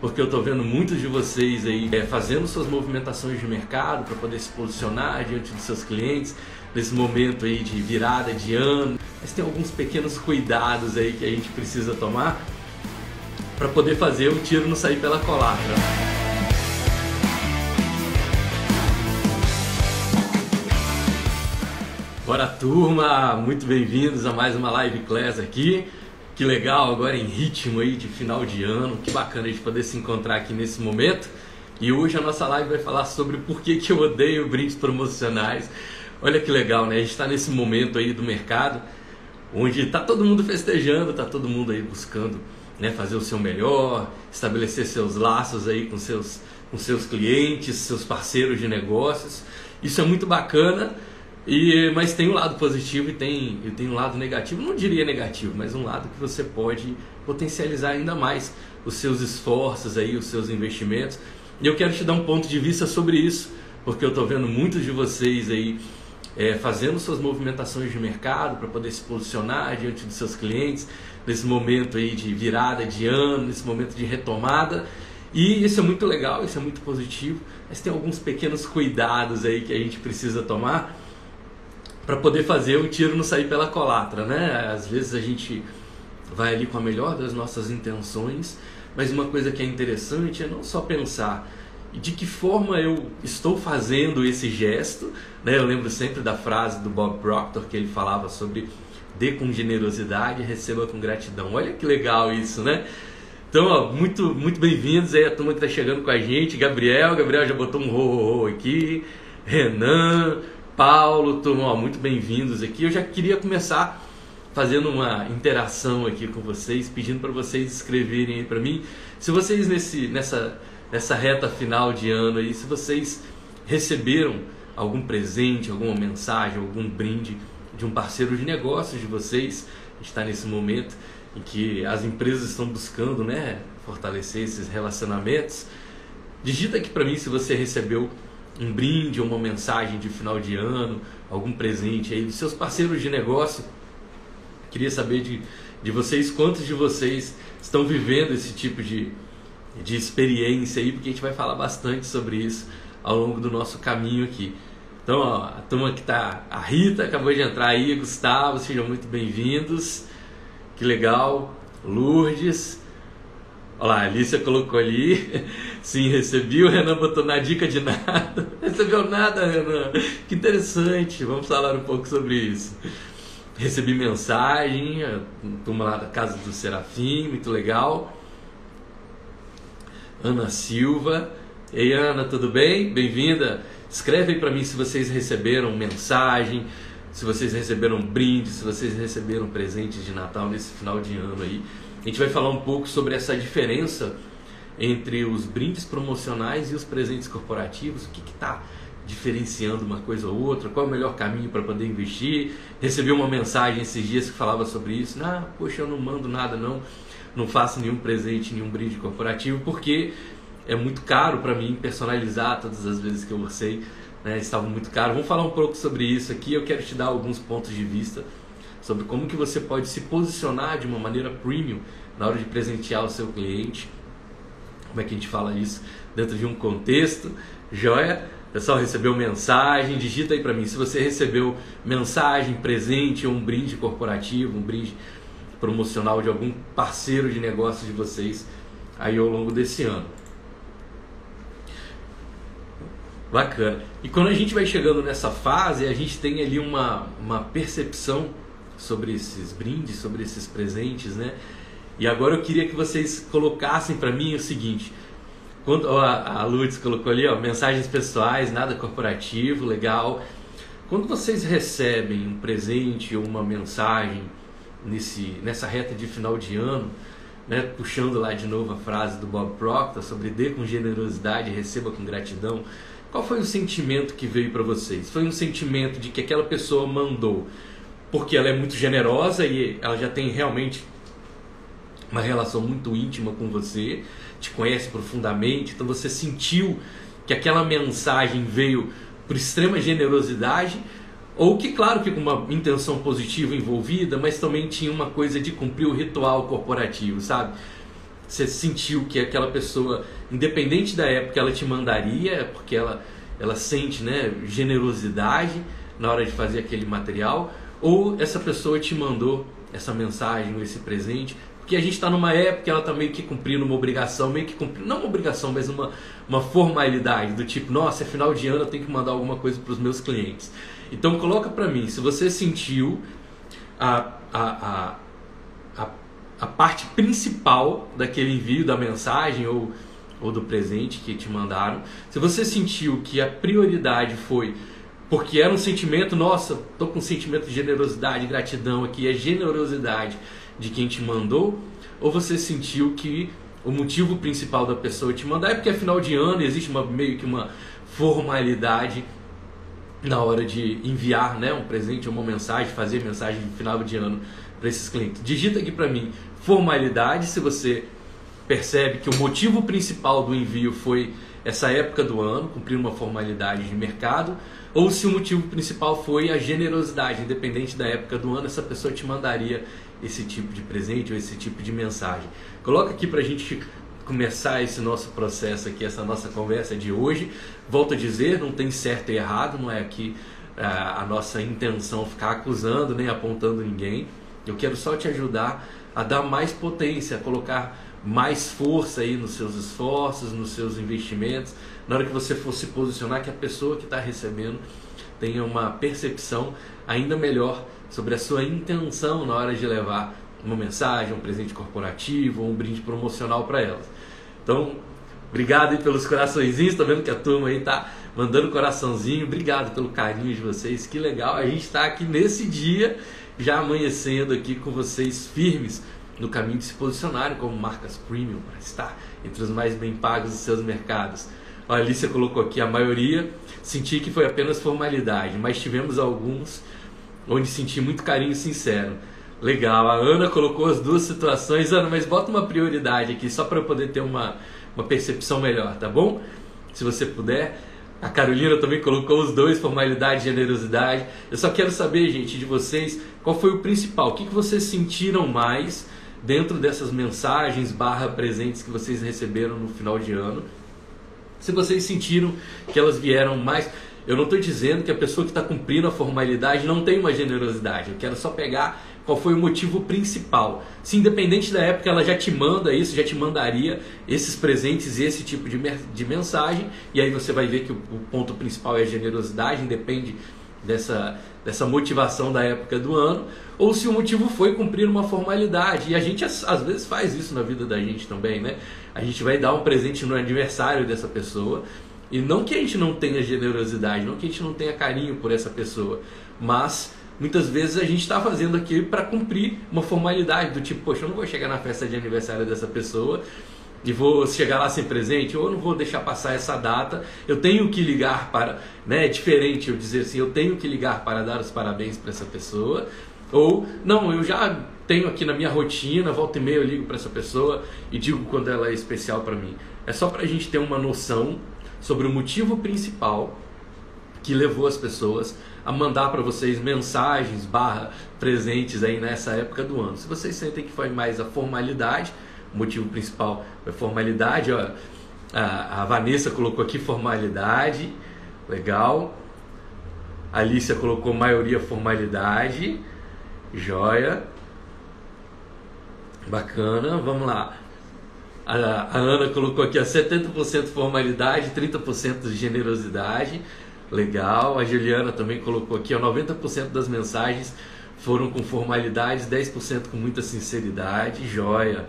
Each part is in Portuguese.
porque eu estou vendo muitos de vocês aí é, fazendo suas movimentações de mercado para poder se posicionar diante dos seus clientes nesse momento aí de virada de ano. Mas tem alguns pequenos cuidados aí que a gente precisa tomar para poder fazer o tiro não sair pela colatra. Bora turma, muito bem-vindos a mais uma live class aqui. Que legal, agora em ritmo aí de final de ano, que bacana a gente poder se encontrar aqui nesse momento. E hoje a nossa live vai falar sobre por que, que eu odeio brindes promocionais. Olha que legal, né? A gente está nesse momento aí do mercado onde está todo mundo festejando, está todo mundo aí buscando né, fazer o seu melhor, estabelecer seus laços aí com seus, com seus clientes, seus parceiros de negócios. Isso é muito bacana e, mas tem um lado positivo e tem, e tem um lado negativo, não diria negativo, mas um lado que você pode potencializar ainda mais os seus esforços aí, os seus investimentos. E eu quero te dar um ponto de vista sobre isso, porque eu estou vendo muitos de vocês aí é, fazendo suas movimentações de mercado para poder se posicionar diante dos seus clientes nesse momento aí de virada de ano, nesse momento de retomada. E isso é muito legal, isso é muito positivo, mas tem alguns pequenos cuidados aí que a gente precisa tomar para poder fazer o tiro não sair pela colatra, né? Às vezes a gente vai ali com a melhor das nossas intenções, mas uma coisa que é interessante é não só pensar de que forma eu estou fazendo esse gesto, né? Eu lembro sempre da frase do Bob Proctor que ele falava sobre dê com generosidade, receba com gratidão. Olha que legal isso, né? Então, ó, muito, muito bem-vindos aí a turma que está chegando com a gente. Gabriel, Gabriel já botou um ro, -ro, -ro aqui. Renan, Paulo, turma, muito bem-vindos aqui. Eu já queria começar fazendo uma interação aqui com vocês, pedindo para vocês escreverem aí para mim, se vocês nesse, nessa, nessa reta final de ano aí, se vocês receberam algum presente, alguma mensagem, algum brinde de um parceiro de negócios de vocês. Está nesse momento em que as empresas estão buscando, né, fortalecer esses relacionamentos. Digita aqui para mim se você recebeu um brinde ou uma mensagem de final de ano, algum presente aí dos seus parceiros de negócio. Queria saber de, de vocês, quantos de vocês estão vivendo esse tipo de, de experiência aí, porque a gente vai falar bastante sobre isso ao longo do nosso caminho aqui. Então, ó, a turma que tá, a Rita acabou de entrar aí, Gustavo, sejam muito bem-vindos. Que legal. Lourdes, Olha lá, a Alicia colocou ali. Sim, recebi. O Renan botou na dica de nada. Recebeu nada, Renan. Que interessante. Vamos falar um pouco sobre isso. Recebi mensagem, turma lá da Casa do Serafim, muito legal. Ana Silva. Ei, Ana, tudo bem? Bem-vinda. Escreve aí para mim se vocês receberam mensagem, se vocês receberam brinde, se vocês receberam presentes de Natal nesse final de ano aí. A gente vai falar um pouco sobre essa diferença entre os brindes promocionais e os presentes corporativos, o que está diferenciando uma coisa ou outra, qual é o melhor caminho para poder investir. Recebi uma mensagem esses dias que falava sobre isso. Ah, poxa, eu não mando nada não, não faço nenhum presente, nenhum brinde corporativo, porque é muito caro para mim personalizar todas as vezes que eu orcei, né, estava muito caro. Vamos falar um pouco sobre isso aqui, eu quero te dar alguns pontos de vista sobre como que você pode se posicionar de uma maneira premium na hora de presentear o seu cliente. Como é que a gente fala isso dentro de um contexto? Joia? Pessoal, recebeu mensagem? Digita aí para mim se você recebeu mensagem, presente ou um brinde corporativo, um brinde promocional de algum parceiro de negócio de vocês aí ao longo desse ano. Bacana. E quando a gente vai chegando nessa fase, a gente tem ali uma, uma percepção sobre esses brindes, sobre esses presentes, né? E agora eu queria que vocês colocassem para mim o seguinte: quando ó, a Lourdes colocou ali, ó, mensagens pessoais, nada corporativo, legal. Quando vocês recebem um presente ou uma mensagem nesse, nessa reta de final de ano, né, puxando lá de novo a frase do Bob Proctor sobre dê com generosidade, receba com gratidão. Qual foi o sentimento que veio para vocês? Foi um sentimento de que aquela pessoa mandou porque ela é muito generosa e ela já tem realmente uma relação muito íntima com você, te conhece profundamente, então você sentiu que aquela mensagem veio por extrema generosidade, ou que, claro, que com uma intenção positiva envolvida, mas também tinha uma coisa de cumprir o ritual corporativo, sabe? você sentiu que aquela pessoa, independente da época, ela te mandaria, é porque ela, ela sente né, generosidade na hora de fazer aquele material, ou essa pessoa te mandou essa mensagem ou esse presente, porque a gente está numa época que ela está meio que cumprindo uma obrigação, meio que cumprindo, não uma obrigação, mas uma, uma formalidade, do tipo, nossa, é final de ano, eu tenho que mandar alguma coisa para os meus clientes. Então coloca para mim, se você sentiu a, a, a, a, parte principal daquele envio da mensagem ou, ou do presente que te mandaram, se você sentiu que a prioridade foi porque era um sentimento, nossa, tô com um sentimento de generosidade, gratidão aqui, é generosidade de quem te mandou, ou você sentiu que o motivo principal da pessoa te mandar é porque é final de ano, existe uma, meio que uma formalidade na hora de enviar né, um presente uma mensagem, fazer mensagem de final de ano para esses clientes. Digita aqui para mim formalidade, se você percebe que o motivo principal do envio foi essa época do ano, cumprir uma formalidade de mercado, ou se o motivo principal foi a generosidade, independente da época do ano, essa pessoa te mandaria esse tipo de presente ou esse tipo de mensagem. Coloca aqui para a gente começar esse nosso processo aqui, essa nossa conversa de hoje. Volto a dizer, não tem certo e errado, não é aqui a, a nossa intenção ficar acusando nem apontando ninguém. Eu quero só te ajudar a dar mais potência, a colocar mais força aí nos seus esforços, nos seus investimentos, na hora que você for se posicionar, que a pessoa que está recebendo tenha uma percepção ainda melhor sobre a sua intenção na hora de levar uma mensagem, um presente corporativo um brinde promocional para elas. Então, obrigado aí pelos coraçõezinhos, estou vendo que a turma aí está mandando coraçãozinho, obrigado pelo carinho de vocês, que legal, a gente está aqui nesse dia, já amanhecendo aqui com vocês firmes no caminho de se posicionarem como marcas premium para estar entre os mais bem pagos dos seus mercados. A Alicia colocou aqui a maioria, senti que foi apenas formalidade, mas tivemos alguns onde senti muito carinho sincero. Legal, a Ana colocou as duas situações. Ana, mas bota uma prioridade aqui só para eu poder ter uma, uma percepção melhor, tá bom? Se você puder. A Carolina também colocou os dois, formalidade e generosidade. Eu só quero saber, gente, de vocês, qual foi o principal? O que, que vocês sentiram mais dentro dessas mensagens barra presentes que vocês receberam no final de ano? Se vocês sentiram que elas vieram mais eu não estou dizendo que a pessoa que está cumprindo a formalidade não tem uma generosidade. Eu quero só pegar qual foi o motivo principal. Se independente da época ela já te manda isso, já te mandaria esses presentes e esse tipo de, de mensagem, e aí você vai ver que o, o ponto principal é a generosidade, independe dessa, dessa motivação da época do ano, ou se o motivo foi cumprir uma formalidade. E a gente às vezes faz isso na vida da gente também, né? A gente vai dar um presente no aniversário dessa pessoa. E não que a gente não tenha generosidade, não que a gente não tenha carinho por essa pessoa, mas muitas vezes a gente está fazendo aquilo para cumprir uma formalidade do tipo, poxa, eu não vou chegar na festa de aniversário dessa pessoa e vou chegar lá sem presente, ou eu não vou deixar passar essa data, eu tenho que ligar para, né, é diferente eu dizer assim, eu tenho que ligar para dar os parabéns para essa pessoa, ou não, eu já tenho aqui na minha rotina, volta e meia eu ligo para essa pessoa e digo quando ela é especial para mim. É só para a gente ter uma noção sobre o motivo principal que levou as pessoas a mandar para vocês mensagens barra presentes aí nessa época do ano. Se vocês sentem que foi mais a formalidade, o motivo principal foi formalidade, ó, a, a Vanessa colocou aqui formalidade, legal. A Alicia colocou maioria formalidade, joia. Bacana, vamos lá. A, a Ana colocou aqui a 70% formalidade, 30% de generosidade. Legal. A Juliana também colocou aqui, ó, 90% das mensagens foram com formalidades, 10% com muita sinceridade. Joia.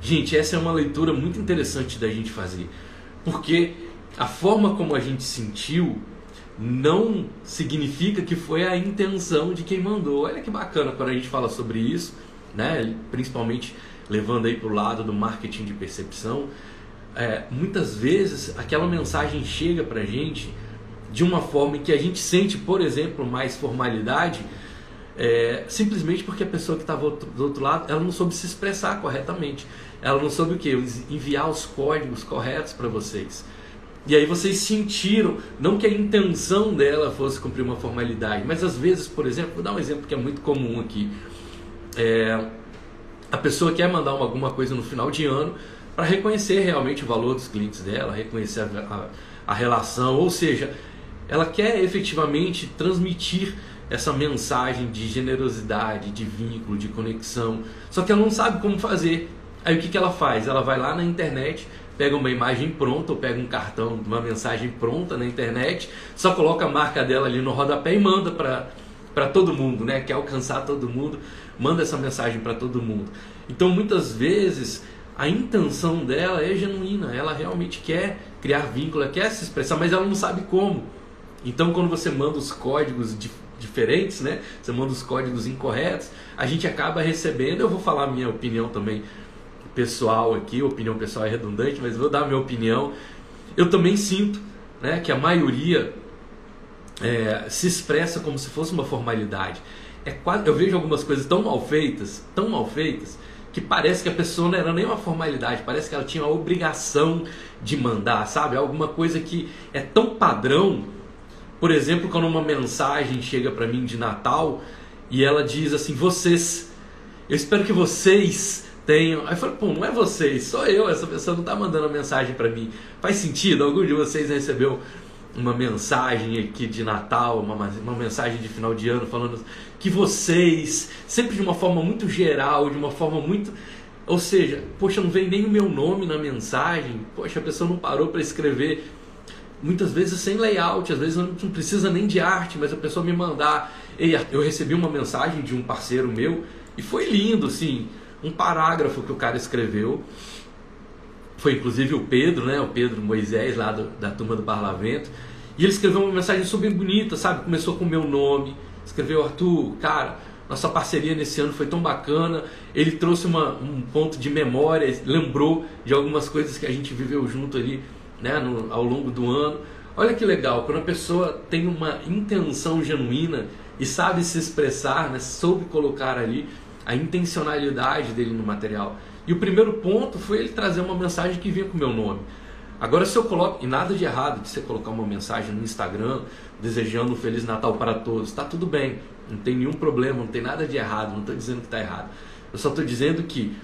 Gente, essa é uma leitura muito interessante da gente fazer. Porque a forma como a gente sentiu não significa que foi a intenção de quem mandou. Olha que bacana quando a gente fala sobre isso, né? Principalmente levando aí para o lado do marketing de percepção, é, muitas vezes aquela mensagem chega para a gente de uma forma em que a gente sente, por exemplo, mais formalidade, é, simplesmente porque a pessoa que estava do outro lado, ela não soube se expressar corretamente. Ela não soube o que? Enviar os códigos corretos para vocês. E aí vocês sentiram, não que a intenção dela fosse cumprir uma formalidade, mas às vezes, por exemplo, vou dar um exemplo que é muito comum aqui. É, a pessoa quer mandar uma, alguma coisa no final de ano para reconhecer realmente o valor dos clientes dela, reconhecer a, a, a relação, ou seja, ela quer efetivamente transmitir essa mensagem de generosidade, de vínculo, de conexão. Só que ela não sabe como fazer. Aí o que, que ela faz? Ela vai lá na internet, pega uma imagem pronta, ou pega um cartão, uma mensagem pronta na internet, só coloca a marca dela ali no rodapé e manda para todo mundo, né? Quer alcançar todo mundo, manda essa mensagem para todo mundo. Então muitas vezes a intenção dela é genuína, ela realmente quer criar vínculo, ela quer se expressar, mas ela não sabe como. Então quando você manda os códigos de diferentes, né? Você manda os códigos incorretos, a gente acaba recebendo. Eu vou falar minha opinião também pessoal aqui, opinião pessoal é redundante, mas vou dar minha opinião. Eu também sinto né, que a maioria é, se expressa como se fosse uma formalidade. É quase, eu vejo algumas coisas tão mal feitas, tão mal feitas, que parece que a pessoa não era nem uma formalidade, parece que ela tinha a obrigação de mandar, sabe? Alguma coisa que é tão padrão por exemplo, quando uma mensagem chega para mim de Natal e ela diz assim: vocês, eu espero que vocês tenham. Aí eu falo, pô, não é vocês, sou eu, essa pessoa não está mandando a mensagem para mim. Faz sentido? Algum de vocês recebeu uma mensagem aqui de Natal, uma, uma mensagem de final de ano falando que vocês, sempre de uma forma muito geral, de uma forma muito. Ou seja, poxa, não vem nem o meu nome na mensagem, poxa, a pessoa não parou para escrever muitas vezes sem layout, às vezes não precisa nem de arte, mas a pessoa me mandar. Ei, eu recebi uma mensagem de um parceiro meu e foi lindo, assim, um parágrafo que o cara escreveu. Foi inclusive o Pedro, né? O Pedro Moisés, lá do, da turma do Parlamento. E ele escreveu uma mensagem super bonita, sabe? Começou com o meu nome. Escreveu, Arthur, cara, nossa parceria nesse ano foi tão bacana. Ele trouxe uma, um ponto de memória, lembrou de algumas coisas que a gente viveu junto ali né, no, ao longo do ano. Olha que legal, quando a pessoa tem uma intenção genuína e sabe se expressar, né, soube colocar ali a intencionalidade dele no material. E o primeiro ponto foi ele trazer uma mensagem que vinha com o meu nome. Agora, se eu coloco, e nada de errado de você colocar uma mensagem no Instagram desejando um Feliz Natal para todos, está tudo bem, não tem nenhum problema, não tem nada de errado, não estou dizendo que está errado. Eu só estou dizendo que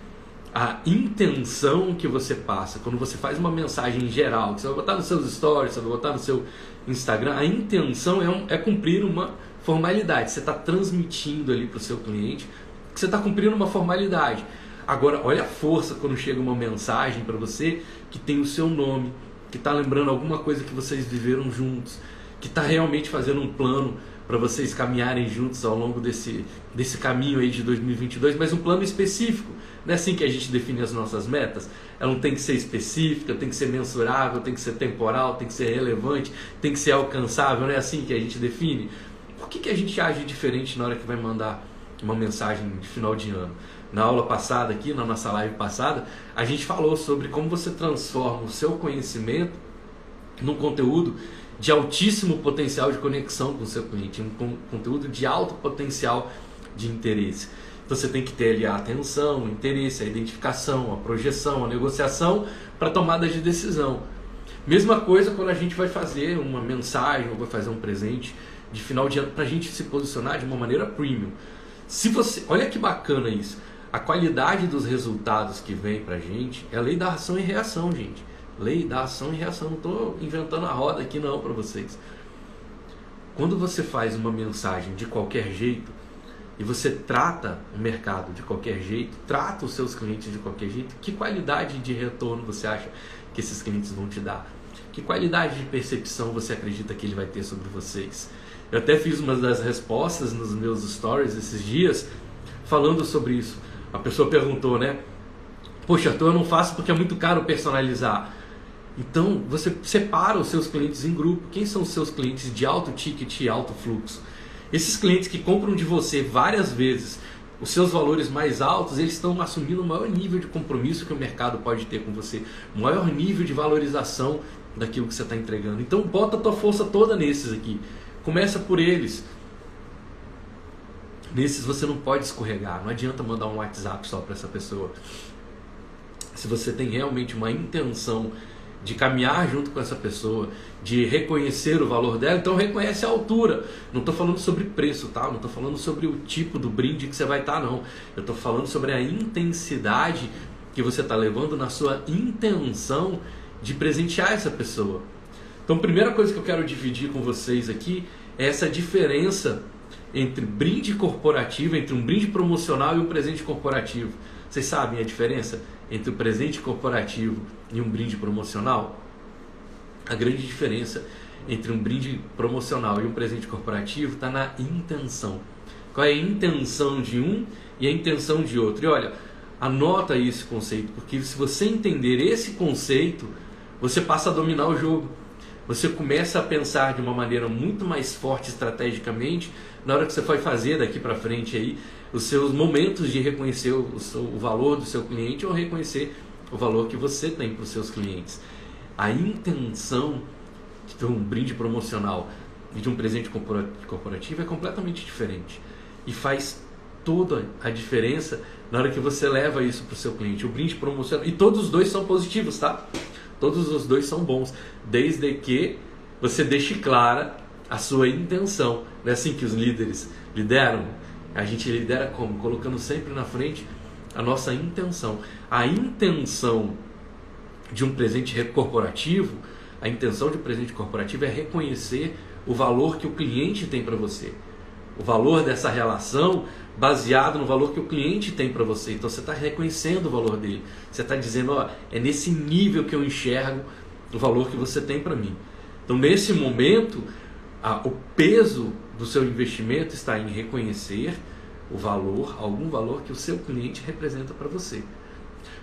a intenção que você passa, quando você faz uma mensagem geral, que você vai botar nos seus stories, você vai botar no seu Instagram, a intenção é, um, é cumprir uma formalidade. Você está transmitindo ali para o seu cliente que você está cumprindo uma formalidade. Agora, olha a força quando chega uma mensagem para você que tem o seu nome, que está lembrando alguma coisa que vocês viveram juntos, que está realmente fazendo um plano para vocês caminharem juntos ao longo desse, desse caminho aí de 2022, mas um plano específico. Não é assim que a gente define as nossas metas? Ela não tem que ser específica, tem que ser mensurável, tem que ser temporal, tem que ser relevante, tem que ser alcançável, não é assim que a gente define? Por que, que a gente age diferente na hora que vai mandar uma mensagem de final de ano? Na aula passada aqui, na nossa live passada, a gente falou sobre como você transforma o seu conhecimento num conteúdo de altíssimo potencial de conexão com o seu cliente, um conteúdo de alto potencial de interesse. Então você tem que ter ali a atenção, o interesse, a identificação, a projeção, a negociação para tomada de decisão. Mesma coisa quando a gente vai fazer uma mensagem ou vai fazer um presente de final de ano para a gente se posicionar de uma maneira premium. Se você, olha que bacana isso. A qualidade dos resultados que vem para gente é a lei da ação e reação, gente. Lei da ação e reação. Não estou inventando a roda aqui não para vocês. Quando você faz uma mensagem de qualquer jeito e você trata o mercado de qualquer jeito, trata os seus clientes de qualquer jeito, que qualidade de retorno você acha que esses clientes vão te dar? Que qualidade de percepção você acredita que ele vai ter sobre vocês? Eu até fiz uma das respostas nos meus stories esses dias falando sobre isso. A pessoa perguntou, né? Poxa, Arthur, eu não faço porque é muito caro personalizar. Então, você separa os seus clientes em grupo. Quem são os seus clientes de alto ticket e alto fluxo? Esses clientes que compram de você várias vezes os seus valores mais altos, eles estão assumindo o maior nível de compromisso que o mercado pode ter com você, o maior nível de valorização daquilo que você está entregando. Então, bota a tua força toda nesses aqui. Começa por eles. Nesses você não pode escorregar. Não adianta mandar um WhatsApp só para essa pessoa. Se você tem realmente uma intenção de caminhar junto com essa pessoa, de reconhecer o valor dela, então reconhece a altura. Não estou falando sobre preço, tá? Não estou falando sobre o tipo do brinde que você vai estar, não. Eu estou falando sobre a intensidade que você está levando na sua intenção de presentear essa pessoa. Então, a primeira coisa que eu quero dividir com vocês aqui é essa diferença entre brinde corporativo, entre um brinde promocional e um presente corporativo. Vocês sabem a diferença entre o presente corporativo e um brinde promocional? A grande diferença entre um brinde promocional e um presente corporativo está na intenção. Qual é a intenção de um e a intenção de outro? E olha, anota esse conceito, porque se você entender esse conceito, você passa a dominar o jogo. Você começa a pensar de uma maneira muito mais forte estrategicamente na hora que você vai fazer daqui para frente aí os seus momentos de reconhecer o, seu, o valor do seu cliente ou reconhecer o valor que você tem para os seus clientes. A intenção de um brinde promocional e de um presente corporativo é completamente diferente e faz toda a diferença na hora que você leva isso para o seu cliente. O brinde promocional e todos os dois são positivos, tá? Todos os dois são bons, desde que você deixe clara a sua intenção. Não é assim que os líderes lideram? A gente lidera como? Colocando sempre na frente a nossa intenção. A intenção de um presente corporativo, a intenção de um presente corporativo é reconhecer o valor que o cliente tem para você. O valor dessa relação baseado no valor que o cliente tem para você. Então você está reconhecendo o valor dele. Você está dizendo, ó, é nesse nível que eu enxergo o valor que você tem para mim. Então nesse momento, a, o peso do seu investimento está em reconhecer o valor, algum valor que o seu cliente representa para você.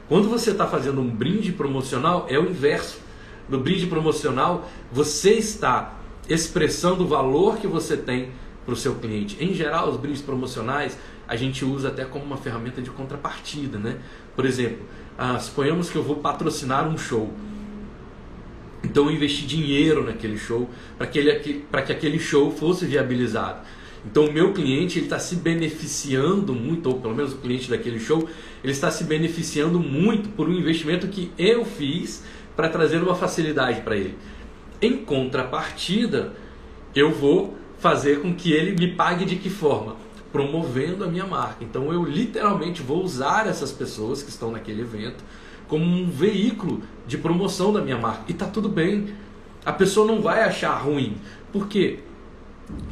Quando você está fazendo um brinde promocional, é o inverso. No brinde promocional, você está expressando o valor que você tem para o seu cliente. Em geral, os brindes promocionais a gente usa até como uma ferramenta de contrapartida, né? Por exemplo, ah, suponhamos que eu vou patrocinar um show. Então eu investi dinheiro naquele show para que, que aquele show fosse viabilizado. Então o meu cliente está se beneficiando muito, ou pelo menos o cliente daquele show, ele está se beneficiando muito por um investimento que eu fiz para trazer uma facilidade para ele. Em contrapartida, eu vou fazer com que ele me pague de que forma? Promovendo a minha marca. Então eu literalmente vou usar essas pessoas que estão naquele evento como um veículo de promoção da minha marca. E tá tudo bem. A pessoa não vai achar ruim. Por quê?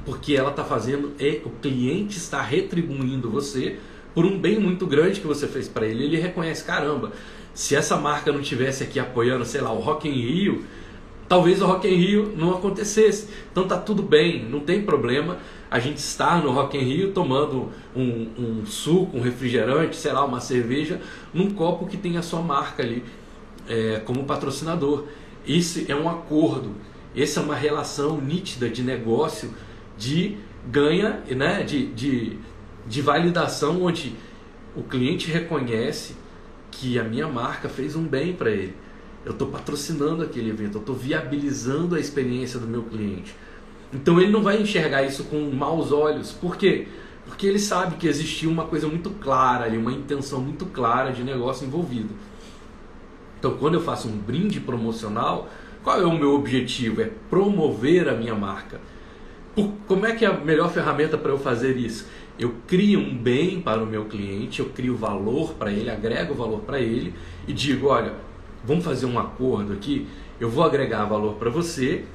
Porque ela está fazendo, e o cliente está retribuindo você por um bem muito grande que você fez para ele. Ele reconhece, caramba, se essa marca não tivesse aqui apoiando, sei lá, o Rock in Rio, talvez o Rock in Rio não acontecesse. Então tá tudo bem, não tem problema a gente estar no Rock in Rio tomando um, um suco, um refrigerante, sei lá, uma cerveja, num copo que tem a sua marca ali é, como patrocinador. Isso é um acordo, essa é uma relação nítida de negócio, de ganha, né, de, de, de validação, onde o cliente reconhece que a minha marca fez um bem para ele. Eu estou patrocinando aquele evento, eu estou viabilizando a experiência do meu cliente. Então ele não vai enxergar isso com maus olhos. Por quê? Porque ele sabe que existia uma coisa muito clara ali, uma intenção muito clara de negócio envolvido. Então quando eu faço um brinde promocional, qual é o meu objetivo? É promover a minha marca. Como é que é a melhor ferramenta para eu fazer isso? Eu crio um bem para o meu cliente, eu crio valor para ele, agrego valor para ele e digo, olha, vamos fazer um acordo aqui, eu vou agregar valor para você,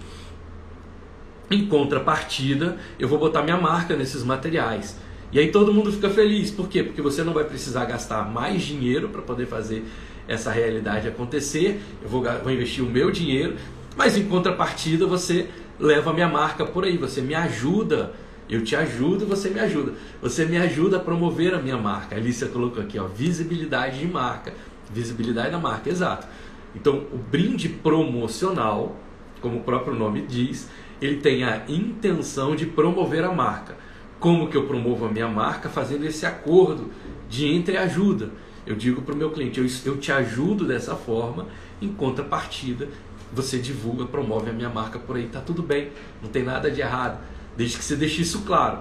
em contrapartida, eu vou botar minha marca nesses materiais. E aí todo mundo fica feliz. Por quê? Porque você não vai precisar gastar mais dinheiro para poder fazer essa realidade acontecer. Eu vou, vou investir o meu dinheiro, mas em contrapartida você leva a minha marca por aí, você me ajuda eu te ajudo, você me ajuda. Você me ajuda a promover a minha marca. A Alicia colocou aqui, ó, visibilidade de marca. Visibilidade da marca, exato. Então, o brinde promocional, como o próprio nome diz, ele tem a intenção de promover a marca. Como que eu promovo a minha marca? Fazendo esse acordo de entreajuda. Eu digo para o meu cliente, eu, eu te ajudo dessa forma, em contrapartida, você divulga, promove a minha marca por aí, tá tudo bem, não tem nada de errado, desde que você deixe isso claro.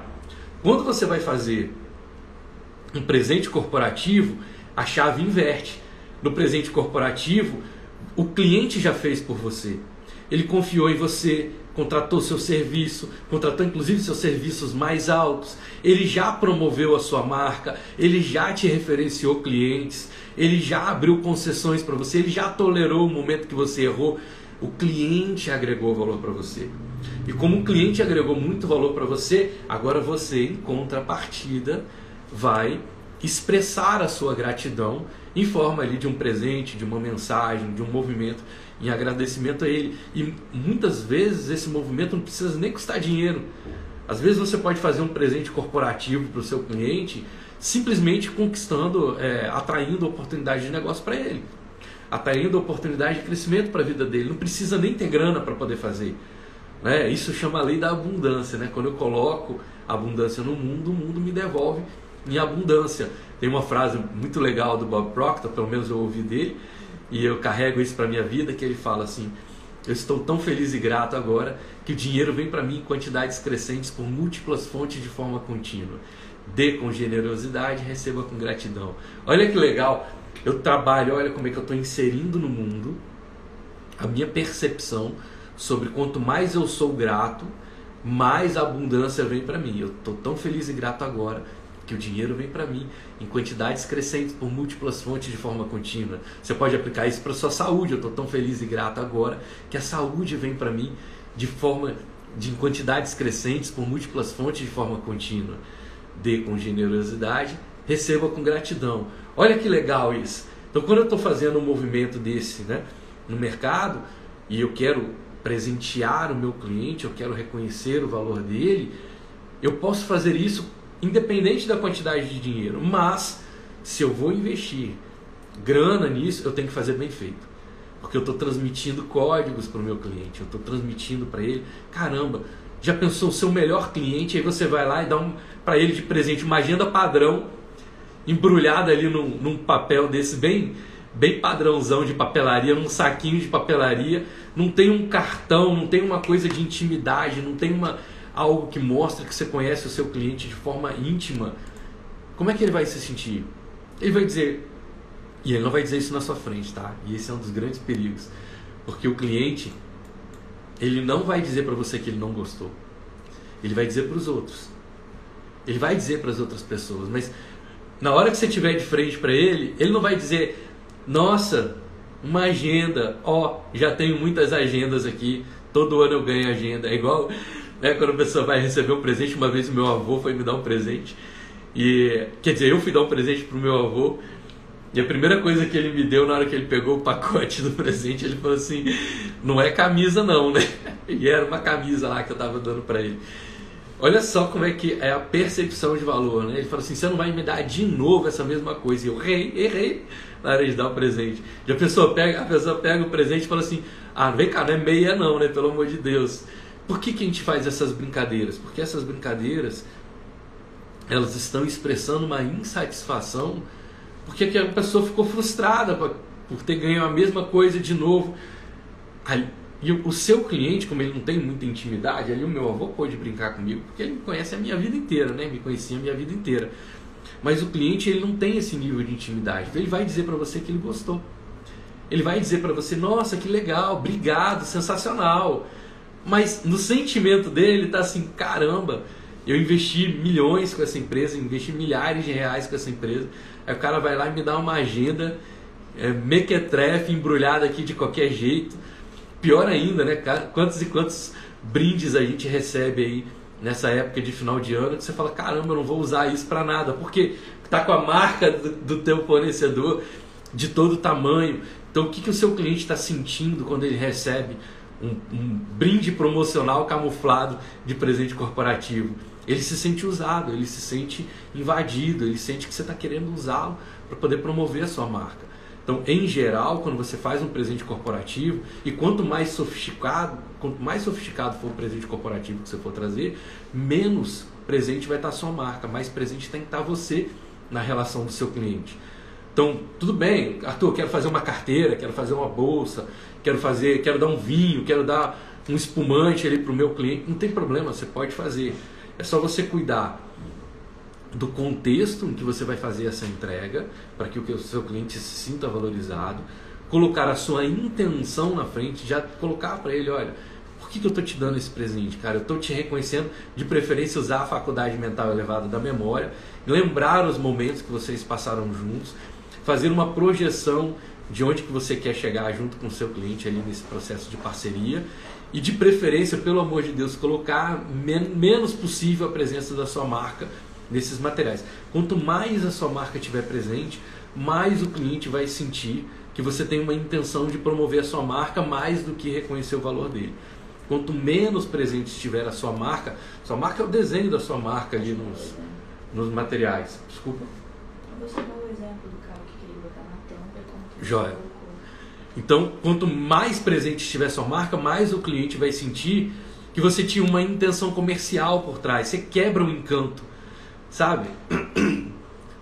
Quando você vai fazer um presente corporativo, a chave inverte. No presente corporativo, o cliente já fez por você. Ele confiou em você, contratou seu serviço, contratou inclusive seus serviços mais altos, ele já promoveu a sua marca, ele já te referenciou clientes, ele já abriu concessões para você, ele já tolerou o momento que você errou. O cliente agregou valor para você. E como o cliente agregou muito valor para você, agora você, em contrapartida, vai expressar a sua gratidão em forma ali de um presente, de uma mensagem, de um movimento em agradecimento a ele. E muitas vezes esse movimento não precisa nem custar dinheiro. Às vezes você pode fazer um presente corporativo para o seu cliente simplesmente conquistando, é, atraindo oportunidade de negócio para ele, atraindo oportunidade de crescimento para a vida dele. Não precisa nem ter grana para poder fazer. Né? Isso chama a lei da abundância. Né? Quando eu coloco abundância no mundo, o mundo me devolve em abundância. Tem uma frase muito legal do Bob Proctor, pelo menos eu ouvi dele, e eu carrego isso para minha vida, que ele fala assim: eu estou tão feliz e grato agora que o dinheiro vem para mim em quantidades crescentes por múltiplas fontes de forma contínua. Dê com generosidade, receba com gratidão. Olha que legal. Eu trabalho, olha como é que eu estou inserindo no mundo a minha percepção sobre quanto mais eu sou grato, mais abundância vem para mim. Eu estou tão feliz e grato agora que o dinheiro vem para mim em quantidades crescentes por múltiplas fontes de forma contínua. Você pode aplicar isso para sua saúde. Eu estou tão feliz e grato agora que a saúde vem para mim de forma de em quantidades crescentes por múltiplas fontes de forma contínua. Dê com generosidade, receba com gratidão. Olha que legal isso. Então, quando eu estou fazendo um movimento desse, né, no mercado e eu quero presentear o meu cliente, eu quero reconhecer o valor dele, eu posso fazer isso independente da quantidade de dinheiro. Mas se eu vou investir grana nisso, eu tenho que fazer bem feito. Porque eu estou transmitindo códigos para o meu cliente, eu estou transmitindo para ele, caramba, já pensou o seu melhor cliente, aí você vai lá e dá um, para ele de presente uma agenda padrão, embrulhada ali num, num papel desse bem, bem padrãozão de papelaria, num saquinho de papelaria, não tem um cartão, não tem uma coisa de intimidade, não tem uma, algo que mostra que você conhece o seu cliente de forma íntima, como é que ele vai se sentir? Ele vai dizer, e ele não vai dizer isso na sua frente, tá? E esse é um dos grandes perigos, porque o cliente ele não vai dizer para você que ele não gostou. Ele vai dizer para os outros. Ele vai dizer para as outras pessoas, mas na hora que você estiver de frente para ele, ele não vai dizer: "Nossa, uma agenda, ó, já tenho muitas agendas aqui, todo ano eu ganho agenda". É igual né? Quando a pessoa vai receber um presente, uma vez o meu avô foi me dar um presente. E quer dizer, eu fui dar um presente pro meu avô. E a primeira coisa que ele me deu na hora que ele pegou o pacote do presente, ele falou assim: "Não é camisa não, né?" E era uma camisa lá que eu tava dando para ele. Olha só como é que é a percepção de valor, né? Ele falou assim: "Você não vai me dar de novo essa mesma coisa". E eu errei, errei na hora de dar o presente. E a pessoa pega, a pessoa pega o presente e fala assim: "Ah, vem cá, não é meia não, né? Pelo amor de Deus". Por que, que a gente faz essas brincadeiras? Porque essas brincadeiras elas estão expressando uma insatisfação porque a pessoa ficou frustrada por ter ganho a mesma coisa de novo. E o seu cliente, como ele não tem muita intimidade, ali o meu avô pôde brincar comigo, porque ele me conhece a minha vida inteira, né? Me conhecia a minha vida inteira. Mas o cliente ele não tem esse nível de intimidade. Então ele vai dizer para você que ele gostou. Ele vai dizer para você: "Nossa, que legal, obrigado, sensacional". Mas no sentimento dele tá assim, caramba, eu investi milhões com essa empresa, investi milhares de reais com essa empresa. Aí o cara vai lá e me dá uma agenda é, mequetrefe, embrulhada aqui de qualquer jeito. Pior ainda, né? Quantos e quantos brindes a gente recebe aí nessa época de final de ano que você fala, caramba, eu não vou usar isso para nada, porque tá com a marca do, do teu fornecedor de todo tamanho. Então o que, que o seu cliente está sentindo quando ele recebe um, um brinde promocional camuflado de presente corporativo. Ele se sente usado, ele se sente invadido, ele sente que você está querendo usá-lo para poder promover a sua marca. Então, em geral, quando você faz um presente corporativo, e quanto mais sofisticado, quanto mais sofisticado for o presente corporativo que você for trazer, menos presente vai estar a sua marca, mais presente tem que estar você na relação do seu cliente. Então, tudo bem, Arthur, quero fazer uma carteira, quero fazer uma bolsa, quero fazer, quero dar um vinho, quero dar um espumante ali para o meu cliente. Não tem problema, você pode fazer. É só você cuidar do contexto em que você vai fazer essa entrega, para que o seu cliente se sinta valorizado, colocar a sua intenção na frente, já colocar para ele, olha, por que, que eu estou te dando esse presente, cara? Eu estou te reconhecendo, de preferência usar a faculdade mental elevada da memória, lembrar os momentos que vocês passaram juntos, fazer uma projeção de onde que você quer chegar junto com o seu cliente ali nesse processo de parceria e de preferência, pelo amor de Deus, colocar men menos possível a presença da sua marca nesses materiais. Quanto mais a sua marca estiver presente, mais o cliente vai sentir que você tem uma intenção de promover a sua marca mais do que reconhecer o valor dele. Quanto menos presente estiver a sua marca, sua marca é o desenho da sua marca ali nos, nos materiais. Desculpa. Você dá o exemplo do cara que queria botar na tampa e como que Joia. Então, quanto mais presente estiver sua marca, mais o cliente vai sentir que você tinha uma intenção comercial por trás. Você quebra o encanto, sabe?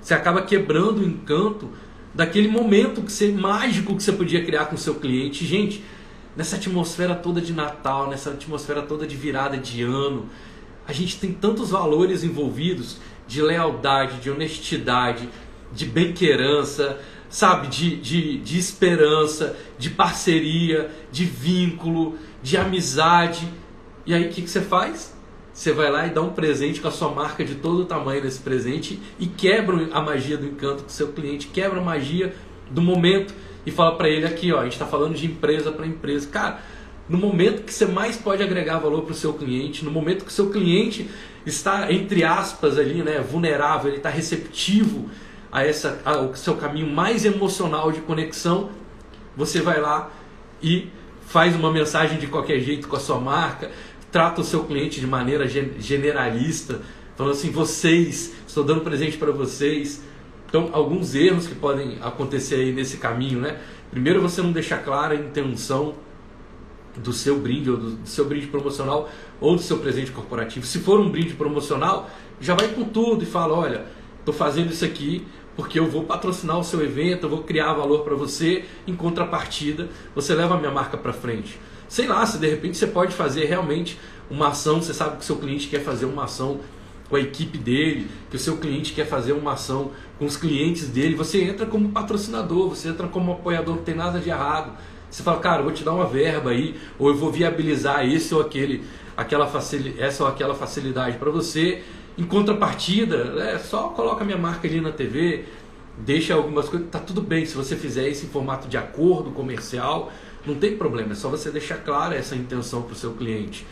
Você acaba quebrando o encanto daquele momento que você, mágico que você podia criar com seu cliente. Gente, nessa atmosfera toda de Natal, nessa atmosfera toda de virada de ano, a gente tem tantos valores envolvidos de lealdade, de honestidade, de bem-querança, sabe, de, de, de esperança, de parceria, de vínculo, de amizade. E aí o que, que você faz? Você vai lá e dá um presente com a sua marca de todo o tamanho desse presente e quebra a magia do encanto do seu cliente, quebra a magia do momento e fala para ele aqui, ó, a gente está falando de empresa para empresa. Cara, no momento que você mais pode agregar valor para o seu cliente, no momento que o seu cliente está, entre aspas, ali, né, vulnerável, ele está receptivo a essa, ao seu caminho mais emocional de conexão, você vai lá e faz uma mensagem de qualquer jeito com a sua marca, trata o seu cliente de maneira generalista, falando assim: vocês, estou dando presente para vocês. Então, alguns erros que podem acontecer aí nesse caminho, né? Primeiro, você não deixar clara a intenção do seu brinde ou do, seu brinde promocional ou do seu presente corporativo. Se for um brinde promocional, já vai com tudo e fala: olha, estou fazendo isso aqui porque eu vou patrocinar o seu evento, eu vou criar valor para você, em contrapartida, você leva a minha marca para frente. Sei lá, se de repente você pode fazer realmente uma ação, você sabe que o seu cliente quer fazer uma ação com a equipe dele, que o seu cliente quer fazer uma ação com os clientes dele, você entra como patrocinador, você entra como apoiador, não tem nada de errado. Você fala, cara, eu vou te dar uma verba aí, ou eu vou viabilizar esse ou aquele, aquela facil, essa ou aquela facilidade para você. Em contrapartida, é, só coloca a minha marca ali na TV, deixa algumas coisas, tá tudo bem se você fizer isso em formato de acordo comercial, não tem problema, é só você deixar clara essa intenção para o seu cliente.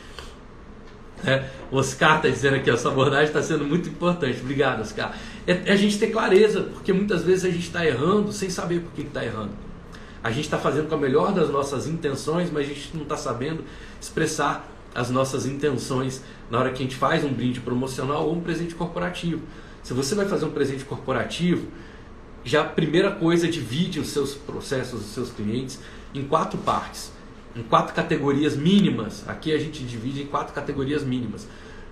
É, Oscar está dizendo aqui, essa abordagem está sendo muito importante. Obrigado, Oscar. É, é, a gente ter clareza, porque muitas vezes a gente está errando sem saber por que está errando. A gente está fazendo com a melhor das nossas intenções, mas a gente não está sabendo expressar as nossas intenções na hora que a gente faz um brinde promocional ou um presente corporativo. Se você vai fazer um presente corporativo, já a primeira coisa divide os seus processos, os seus clientes em quatro partes, em quatro categorias mínimas. Aqui a gente divide em quatro categorias mínimas.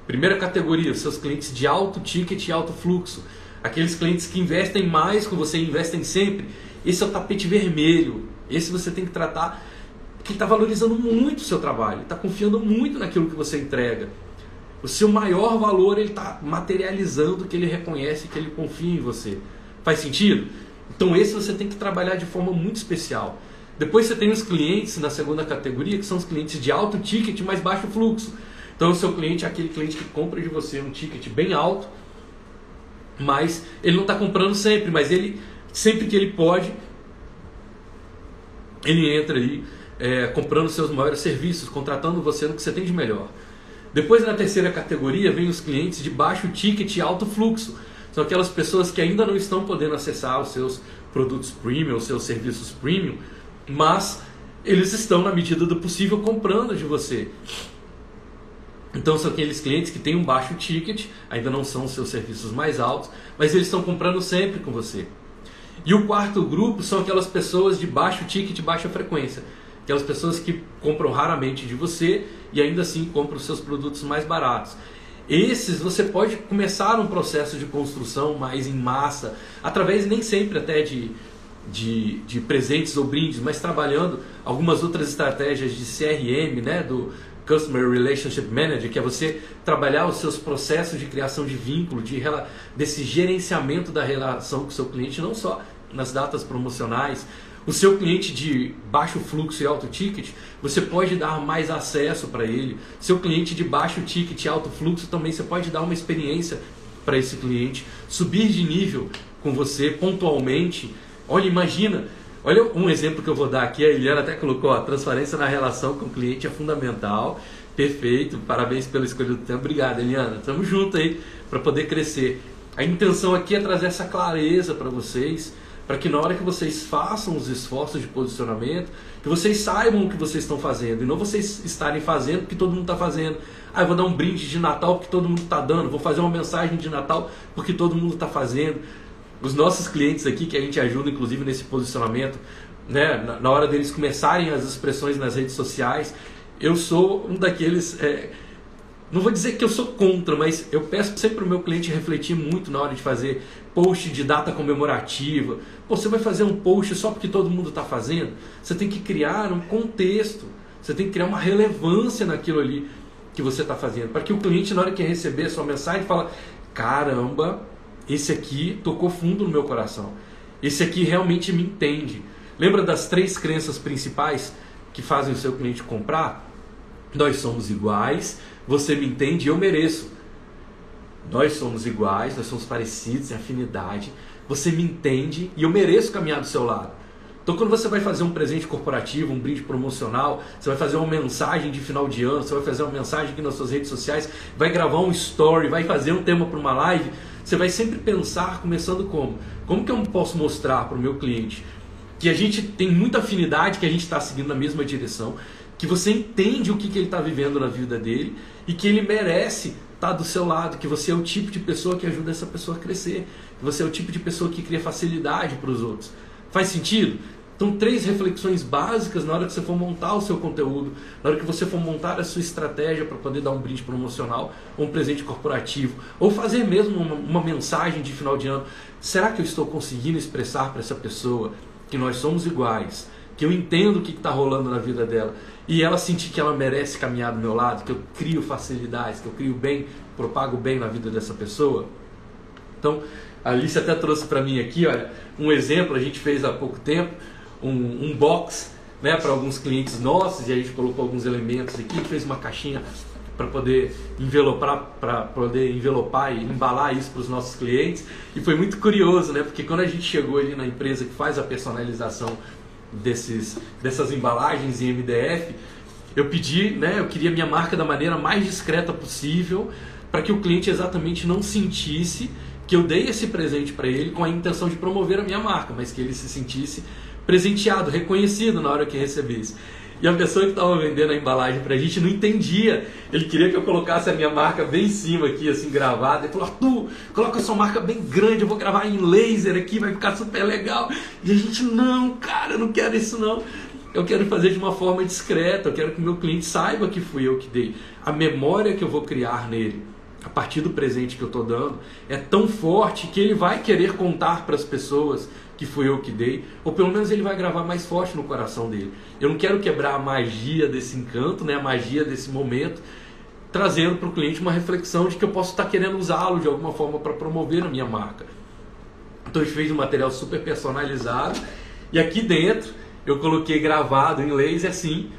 Primeira categoria, os seus clientes de alto ticket e alto fluxo. Aqueles clientes que investem mais com você, investem sempre. Esse é o tapete vermelho. Esse você tem que tratar ele está valorizando muito o seu trabalho, está confiando muito naquilo que você entrega. O seu maior valor ele está materializando que ele reconhece, que ele confia em você. Faz sentido? Então esse você tem que trabalhar de forma muito especial. Depois você tem os clientes na segunda categoria, que são os clientes de alto ticket, mas baixo fluxo. Então o seu cliente é aquele cliente que compra de você um ticket bem alto, mas ele não está comprando sempre, mas ele sempre que ele pode, ele entra aí é, comprando seus maiores serviços, contratando você no que você tem de melhor. Depois na terceira categoria vem os clientes de baixo ticket e alto fluxo. São aquelas pessoas que ainda não estão podendo acessar os seus produtos premium, os seus serviços premium, mas eles estão, na medida do possível, comprando de você. Então são aqueles clientes que têm um baixo ticket, ainda não são os seus serviços mais altos, mas eles estão comprando sempre com você. E o quarto grupo são aquelas pessoas de baixo ticket e baixa frequência. Aquelas pessoas que compram raramente de você e ainda assim compram os seus produtos mais baratos. Esses você pode começar um processo de construção mais em massa, através nem sempre até de de, de presentes ou brindes, mas trabalhando algumas outras estratégias de CRM, né, do Customer Relationship Manager, que é você trabalhar os seus processos de criação de vínculo, de, desse gerenciamento da relação com o seu cliente, não só nas datas promocionais O seu cliente de baixo fluxo e alto ticket, você pode dar mais acesso para ele. Seu cliente de baixo ticket e alto fluxo também você pode dar uma experiência para esse cliente, subir de nível com você pontualmente. Olha, imagina, olha um exemplo que eu vou dar aqui, a Eliana até colocou, a transparência na relação com o cliente é fundamental. Perfeito, parabéns pela escolha do tempo. Obrigado, Eliana. Tamo junto aí para poder crescer. A intenção aqui é trazer essa clareza para vocês, para que na hora que vocês façam os esforços de posicionamento, que vocês saibam o que vocês estão fazendo e não vocês estarem fazendo o que todo mundo está fazendo. Ah, eu vou dar um brinde de Natal porque todo mundo está dando, vou fazer uma mensagem de Natal porque todo mundo está fazendo. Os nossos clientes aqui, que a gente ajuda inclusive nesse posicionamento, né, na hora deles começarem as expressões nas redes sociais, eu sou um daqueles. É, não vou dizer que eu sou contra, mas eu peço sempre para o meu cliente refletir muito na hora de fazer post de data comemorativa. Você vai fazer um post só porque todo mundo está fazendo? Você tem que criar um contexto, você tem que criar uma relevância naquilo ali que você está fazendo, para que o cliente, na hora que receber a sua mensagem, fala: caramba, esse aqui tocou fundo no meu coração, esse aqui realmente me entende. Lembra das três crenças principais que fazem o seu cliente comprar? Nós somos iguais você me entende eu mereço. Nós somos iguais, nós somos parecidos em afinidade. Você me entende e eu mereço caminhar do seu lado. Então, quando você vai fazer um presente corporativo, um brinde promocional, você vai fazer uma mensagem de final de ano, você vai fazer uma mensagem aqui nas suas redes sociais, vai gravar um story, vai fazer um tema para uma live, você vai sempre pensar começando como? Como que eu posso mostrar para o meu cliente que a gente tem muita afinidade, que a gente está seguindo na mesma direção, que você entende o que, que ele está vivendo na vida dele e que ele merece estar tá do seu lado, que você é o tipo de pessoa que ajuda essa pessoa a crescer, que você é o tipo de pessoa que cria facilidade para os outros. Faz sentido? Então, três reflexões básicas na hora que você for montar o seu conteúdo, na hora que você for montar a sua estratégia para poder dar um brinde promocional, ou um presente corporativo, ou fazer mesmo uma, uma mensagem de final de ano. Será que eu estou conseguindo expressar para essa pessoa que nós somos iguais, que eu entendo o que está rolando na vida dela e ela sentir que ela merece caminhar do meu lado, que eu crio facilidades, que eu crio bem, propago bem na vida dessa pessoa. Então, a Alice até trouxe para mim aqui, olha, um exemplo, a gente fez há pouco tempo, um, um box né, para alguns clientes nossos, e a gente colocou alguns elementos aqui, fez uma caixinha para poder envelopar, para poder envelopar e embalar isso para os nossos clientes. E foi muito curioso, né? Porque quando a gente chegou ali na empresa que faz a personalização desses, dessas embalagens em MDF, eu pedi, né, eu queria minha marca da maneira mais discreta possível, para que o cliente exatamente não sentisse que eu dei esse presente para ele com a intenção de promover a minha marca, mas que ele se sentisse presenteado, reconhecido na hora que recebesse. E a pessoa que estava vendendo a embalagem para a gente não entendia. Ele queria que eu colocasse a minha marca bem em cima aqui, assim, gravada. Ele falou, Arthur, coloca a sua marca bem grande, eu vou gravar em laser aqui, vai ficar super legal. E a gente, não, cara, eu não quero isso não. Eu quero fazer de uma forma discreta, eu quero que meu cliente saiba que fui eu que dei. A memória que eu vou criar nele, a partir do presente que eu estou dando, é tão forte que ele vai querer contar para as pessoas que fui eu que dei, ou pelo menos ele vai gravar mais forte no coração dele. Eu não quero quebrar a magia desse encanto, né, a magia desse momento, trazendo para o cliente uma reflexão de que eu posso estar querendo usá-lo de alguma forma para promover a minha marca. Então a gente fez um material super personalizado e aqui dentro eu coloquei gravado em laser assim,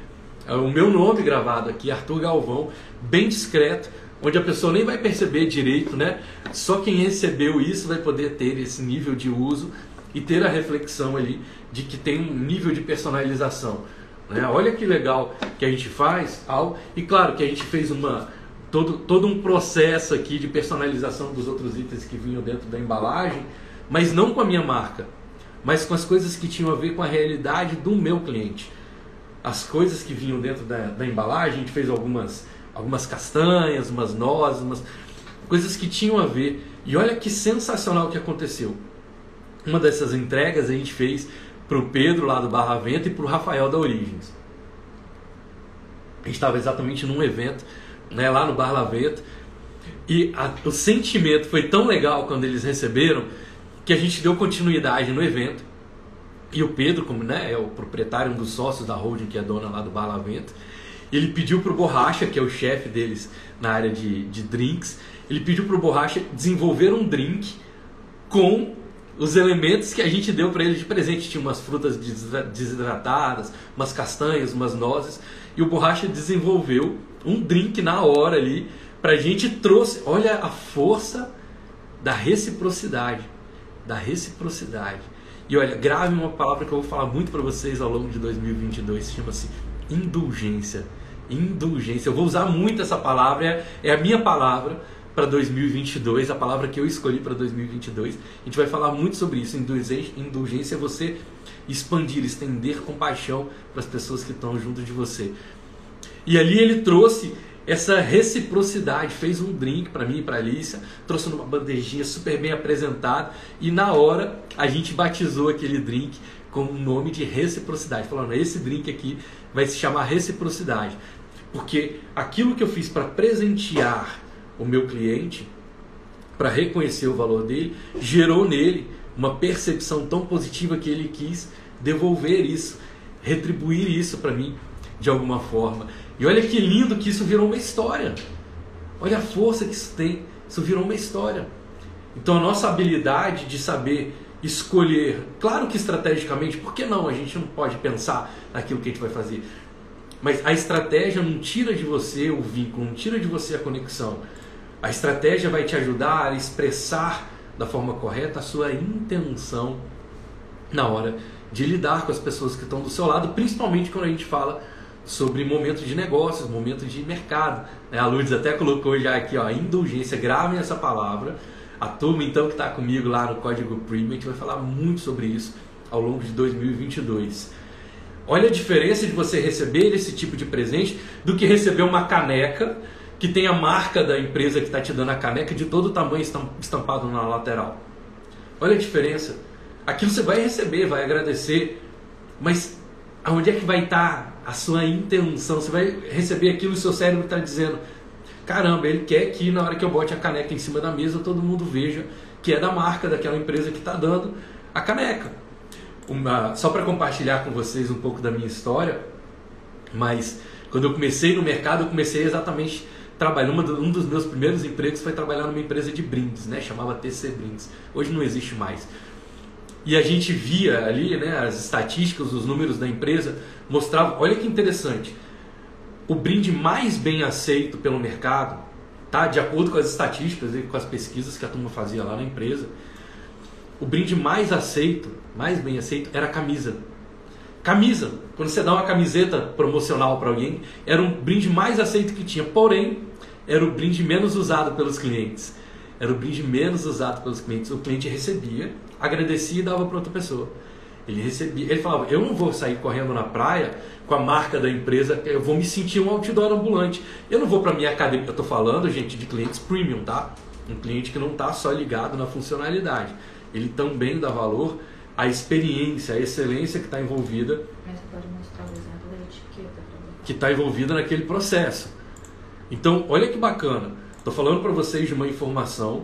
é o meu nome gravado aqui, Arthur Galvão, bem discreto, onde a pessoa nem vai perceber direito, né? Só quem recebeu isso vai poder ter esse nível de uso e ter a reflexão ali de que tem um nível de personalização. Né? Olha que legal que a gente faz, ao, e claro que a gente fez uma todo, todo um processo aqui de personalização dos outros itens que vinham dentro da embalagem, mas não com a minha marca, mas com as coisas que tinham a ver com a realidade do meu cliente. As coisas que vinham dentro da, da embalagem, a gente fez algumas, algumas castanhas, umas nozes, umas coisas que tinham a ver. E olha que sensacional que aconteceu. Uma dessas entregas a gente fez para o Pedro lá do Barra Vento e para o Rafael da Origens. A gente estava exatamente num evento né, lá no Barra Vento e a, o sentimento foi tão legal quando eles receberam que a gente deu continuidade no evento. E o Pedro, como né, é o proprietário, um dos sócios da holding, que é dona lá do Barra Vento, ele pediu para o Borracha, que é o chefe deles na área de, de drinks, ele pediu para o Borracha desenvolver um drink com os elementos que a gente deu para ele de presente. Tinha umas frutas desidratadas, umas castanhas, umas nozes. E o Borracha desenvolveu um drink na hora ali para a gente trouxe. Olha a força da reciprocidade, da reciprocidade. E olha, grave uma palavra que eu vou falar muito para vocês ao longo de 2022, chama-se indulgência. Indulgência. Eu vou usar muito essa palavra, é, é a minha palavra para 2022, a palavra que eu escolhi para 2022. A gente vai falar muito sobre isso. Indulgência é você expandir, estender compaixão para as pessoas que estão junto de você. E ali ele trouxe essa reciprocidade, fez um drink para mim e para Alicia, trouxe numa bandejinha super bem apresentada e na hora a gente batizou aquele drink com o nome de reciprocidade, falando esse drink aqui vai se chamar reciprocidade, porque aquilo que eu fiz para presentear o meu cliente, para reconhecer o valor dele, gerou nele uma percepção tão positiva que ele quis devolver isso, retribuir isso para mim de alguma forma. E olha que lindo que isso virou uma história. Olha a força que isso tem. Isso virou uma história. Então a nossa habilidade de saber escolher, claro que estrategicamente, por que não? A gente não pode pensar naquilo que a gente vai fazer. Mas a estratégia não tira de você o vínculo, não tira de você a conexão. A estratégia vai te ajudar a expressar da forma correta a sua intenção na hora de lidar com as pessoas que estão do seu lado, principalmente quando a gente fala sobre momentos de negócios, momentos de mercado. A Lourdes até colocou já aqui, ó, indulgência, gravem essa palavra. A turma então que está comigo lá no Código Premium, a gente vai falar muito sobre isso ao longo de 2022. Olha a diferença de você receber esse tipo de presente do que receber uma caneca que tem a marca da empresa que está te dando a caneca de todo tamanho estampado na lateral. Olha a diferença. Aquilo você vai receber, vai agradecer, mas aonde é que vai estar a sua intenção? Você vai receber aquilo e o seu cérebro está dizendo: caramba, ele quer que na hora que eu bote a caneca em cima da mesa todo mundo veja que é da marca daquela empresa que está dando a caneca. Uma, só para compartilhar com vocês um pouco da minha história, mas quando eu comecei no mercado, eu comecei exatamente trabalhando. Um dos meus primeiros empregos foi trabalhar numa empresa de brindes, né? chamava TC Brindes. Hoje não existe mais e a gente via ali né, as estatísticas, os números da empresa mostravam, olha que interessante, o brinde mais bem aceito pelo mercado, tá? de acordo com as estatísticas e com as pesquisas que a turma fazia lá na empresa, o brinde mais aceito, mais bem aceito, era a camisa. Camisa, quando você dá uma camiseta promocional para alguém, era um brinde mais aceito que tinha, porém, era o brinde menos usado pelos clientes. Era o brinde menos usado pelos clientes. O cliente recebia, agradecia e dava para outra pessoa. Ele recebia, ele falava: "Eu não vou sair correndo na praia com a marca da empresa, eu vou me sentir um outdoor ambulante. Eu não vou para minha academia, eu estou falando, gente, de clientes premium, tá? Um cliente que não está só ligado na funcionalidade. Ele também dá valor à experiência, à excelência que está envolvida. Mas você pode mostrar o exemplo da etiqueta que está envolvida naquele processo. Então, olha que bacana. Estou falando para vocês de uma informação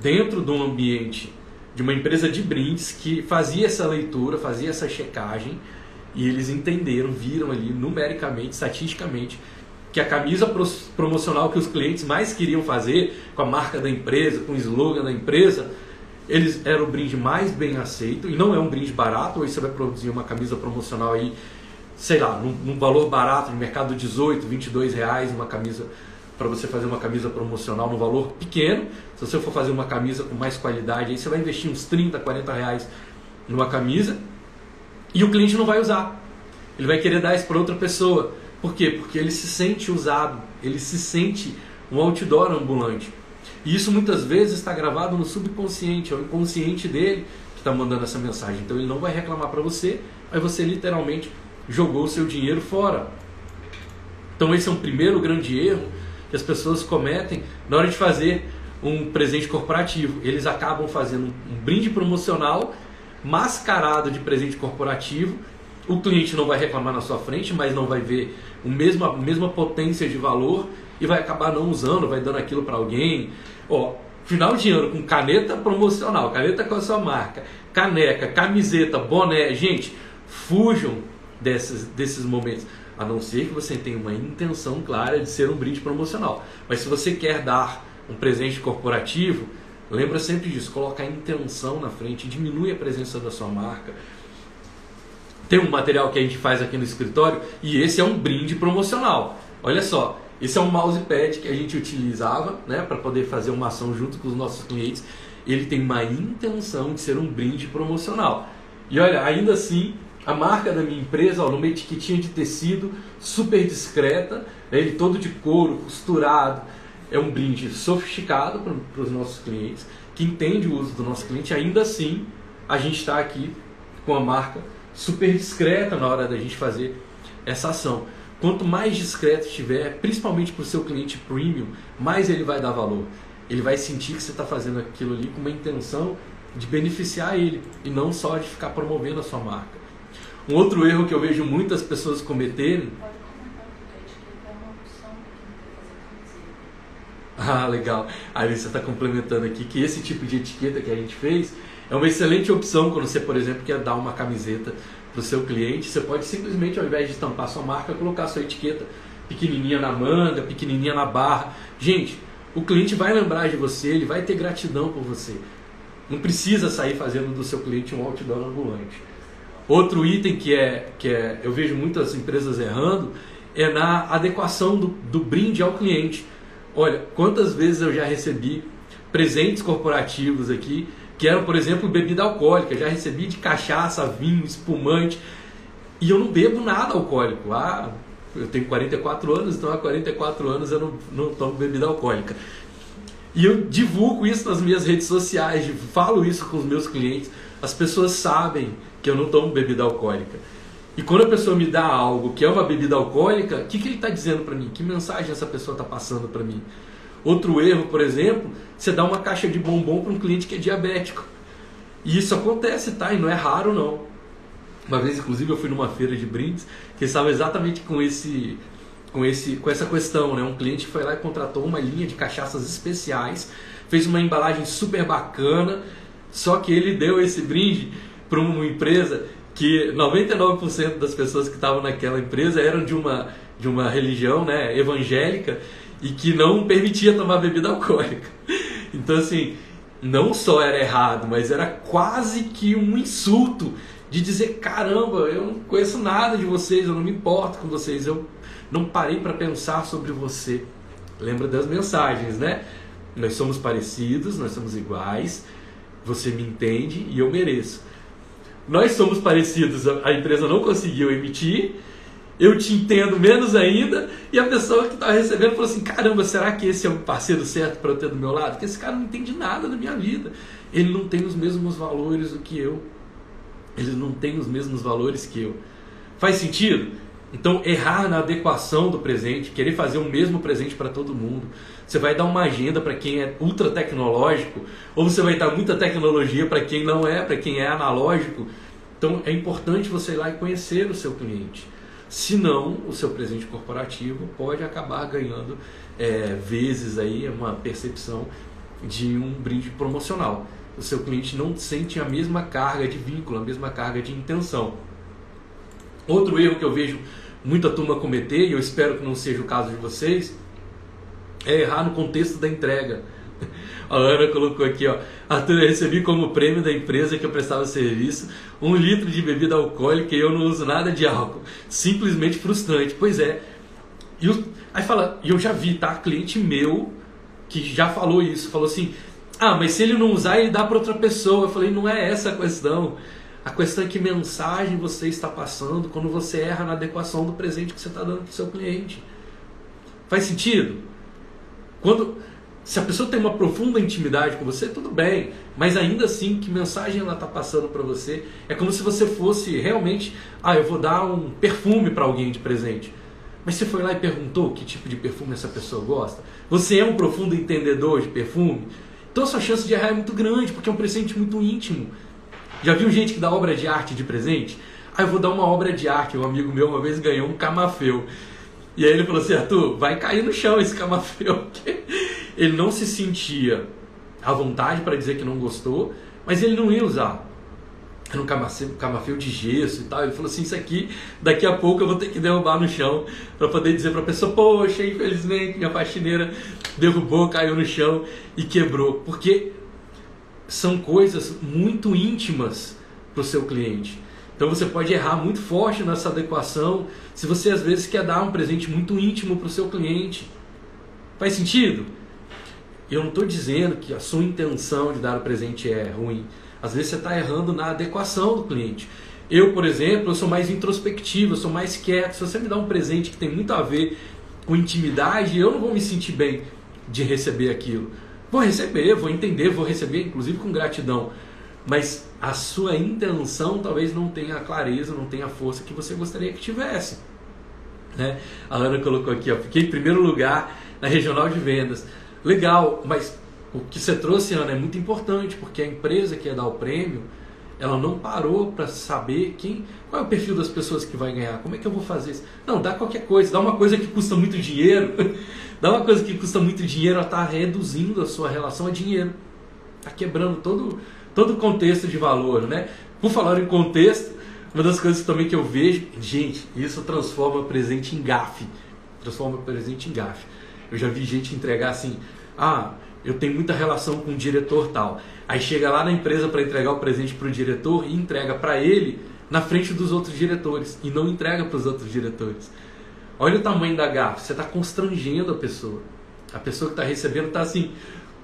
dentro de um ambiente de uma empresa de brindes que fazia essa leitura, fazia essa checagem e eles entenderam, viram ali numericamente, estatisticamente, que a camisa promocional que os clientes mais queriam fazer com a marca da empresa, com o slogan da empresa, eles era o brinde mais bem aceito e não é um brinde barato. Hoje você vai produzir uma camisa promocional aí, sei lá, num, num valor barato, no mercado 18, 22 reais, uma camisa para você fazer uma camisa promocional no valor pequeno. Se você for fazer uma camisa com mais qualidade, aí você vai investir uns 30, 40 reais numa camisa e o cliente não vai usar. Ele vai querer dar isso para outra pessoa. Por quê? Porque ele se sente usado, ele se sente um outdoor ambulante. E isso muitas vezes está gravado no subconsciente, é o inconsciente dele que está mandando essa mensagem. Então ele não vai reclamar para você, mas você literalmente jogou o seu dinheiro fora. Então esse é um primeiro grande erro que as pessoas cometem na hora de fazer um presente corporativo. Eles acabam fazendo um brinde promocional mascarado de presente corporativo. O cliente não vai reclamar na sua frente, mas não vai ver o mesmo, a mesma potência de valor e vai acabar não usando, vai dando aquilo para alguém. Ó, final de ano com caneta promocional, caneta com a sua marca, caneca, camiseta, boné. Gente, fujam desses, desses momentos a não ser que você tenha uma intenção clara de ser um brinde promocional. Mas se você quer dar um presente corporativo, Lembra sempre disso, coloca a intenção na frente, diminui a presença da sua marca. Tem um material que a gente faz aqui no escritório e esse é um brinde promocional. Olha só, esse é um mousepad que a gente utilizava né, para poder fazer uma ação junto com os nossos clientes. Ele tem uma intenção de ser um brinde promocional. E olha, ainda assim, a marca da minha empresa, ó, numa etiquetinha de tecido super discreta, né, ele todo de couro, costurado. É um brinde sofisticado para os nossos clientes, que entende o uso do nosso cliente. Ainda assim, a gente está aqui com a marca super discreta na hora da gente fazer essa ação. Quanto mais discreto estiver, principalmente para o seu cliente premium, mais ele vai dar valor. Ele vai sentir que você está fazendo aquilo ali com uma intenção de beneficiar ele e não só de ficar promovendo a sua marca. Um outro erro que eu vejo muitas pessoas cometerem. Ah, legal. A Alice está complementando aqui que esse tipo de etiqueta que a gente fez é uma excelente opção quando você, por exemplo, quer dar uma camiseta para o seu cliente. Você pode simplesmente, ao invés de estampar sua marca, colocar sua etiqueta pequenininha na manga, pequenininha na barra. Gente, o cliente vai lembrar de você, ele vai ter gratidão por você. Não precisa sair fazendo do seu cliente um outdoor ambulante. Outro item que é que é, eu vejo muitas empresas errando é na adequação do, do brinde ao cliente. Olha, quantas vezes eu já recebi presentes corporativos aqui que eram, por exemplo, bebida alcoólica. Já recebi de cachaça, vinho, espumante. E eu não bebo nada alcoólico. Ah, eu tenho 44 anos, então há 44 anos eu não, não tomo bebida alcoólica. E eu divulgo isso nas minhas redes sociais, falo isso com os meus clientes. As pessoas sabem que eu não tomo bebida alcoólica. E quando a pessoa me dá algo que é uma bebida alcoólica, o que, que ele está dizendo para mim? Que mensagem essa pessoa está passando para mim? Outro erro, por exemplo, você dá uma caixa de bombom para um cliente que é diabético. E isso acontece, tá? E não é raro não. Uma vez, inclusive, eu fui numa feira de brindes que estava exatamente com esse, com esse, com essa questão, né? Um cliente foi lá e contratou uma linha de cachaças especiais, fez uma embalagem super bacana, só que ele deu esse brinde para uma empresa que 99% das pessoas que estavam naquela empresa eram de uma de uma religião, né, evangélica e que não permitia tomar bebida alcoólica. Então, assim, não só era errado, mas era quase que um insulto de dizer: caramba, eu não conheço nada de vocês, eu não me importo com vocês, eu não parei para pensar sobre você. Lembra das mensagens, né? Nós somos parecidos, nós somos iguais, você me entende e eu mereço. Nós somos parecidos, a empresa não conseguiu emitir, eu te entendo menos ainda, e a pessoa que está recebendo falou assim: caramba, será que esse é o parceiro certo para eu ter do meu lado? Porque esse cara não entende nada da minha vida, ele não tem os mesmos valores do que eu, ele não tem os mesmos valores que eu. Faz sentido? Então, errar na adequação do presente, querer fazer o mesmo presente para todo mundo. Você vai dar uma agenda para quem é ultra tecnológico, ou você vai dar muita tecnologia para quem não é, para quem é analógico. Então, é importante você ir lá e conhecer o seu cliente. Senão, o seu presente corporativo pode acabar ganhando é, vezes aí uma percepção de um brinde promocional. O seu cliente não sente a mesma carga de vínculo, a mesma carga de intenção. Outro erro que eu vejo muita turma cometer, e eu espero que não seja o caso de vocês, é errar no contexto da entrega. A Ana colocou aqui, ó. Arthur, eu recebi como prêmio da empresa que eu prestava serviço um litro de bebida alcoólica e eu não uso nada de álcool. Simplesmente frustrante. Pois é. E eu, aí fala, e eu já vi, tá? Cliente meu que já falou isso, falou assim: ah, mas se ele não usar, ele dá para outra pessoa. Eu falei, não é essa a questão. A questão é que mensagem você está passando quando você erra na adequação do presente que você está dando para seu cliente. Faz sentido? Quando se a pessoa tem uma profunda intimidade com você, tudo bem, mas ainda assim, que mensagem ela está passando para você? É como se você fosse realmente, ah, eu vou dar um perfume para alguém de presente. Mas você foi lá e perguntou que tipo de perfume essa pessoa gosta? Você é um profundo entendedor de perfume? Então a sua chance de errar é muito grande, porque é um presente muito íntimo. Já viu gente que dá obra de arte de presente? Ah, eu vou dar uma obra de arte. Um amigo meu uma vez ganhou um camafeu. E aí ele falou assim, Arthur, vai cair no chão esse camafeu. ele não se sentia à vontade para dizer que não gostou, mas ele não ia usar. Era um camafeu, de gesso e tal. Ele falou assim: Isso aqui, daqui a pouco eu vou ter que derrubar no chão para poder dizer para a pessoa: Poxa, infelizmente minha faxineira derrubou, caiu no chão e quebrou. Porque são coisas muito íntimas para o seu cliente. Então você pode errar muito forte nessa adequação se você às vezes quer dar um presente muito íntimo para o seu cliente. Faz sentido? Eu não estou dizendo que a sua intenção de dar o presente é ruim. Às vezes você está errando na adequação do cliente. Eu, por exemplo, eu sou mais introspectivo, eu sou mais quieto. Se você me dá um presente que tem muito a ver com intimidade, eu não vou me sentir bem de receber aquilo. Vou receber, vou entender, vou receber, inclusive com gratidão. Mas a sua intenção talvez não tenha a clareza, não tenha a força que você gostaria que tivesse. Né? A Ana colocou aqui, ó, fiquei em primeiro lugar na regional de vendas. Legal, mas o que você trouxe, Ana, é muito importante, porque a empresa que ia dar o prêmio, ela não parou para saber quem, qual é o perfil das pessoas que vai ganhar, como é que eu vou fazer isso. Não, dá qualquer coisa, dá uma coisa que custa muito dinheiro, dá uma coisa que custa muito dinheiro, ela está reduzindo a sua relação a dinheiro, está quebrando todo, todo o contexto de valor, né? Por falar em contexto, uma das coisas também que eu vejo, gente, isso transforma presente em gafe, transforma presente em gafe. Eu já vi gente entregar assim, ah, eu tenho muita relação com o diretor tal. Aí chega lá na empresa para entregar o presente para o diretor e entrega para ele na frente dos outros diretores e não entrega para os outros diretores. Olha o tamanho da gafe, você está constrangendo a pessoa. A pessoa que está recebendo está assim,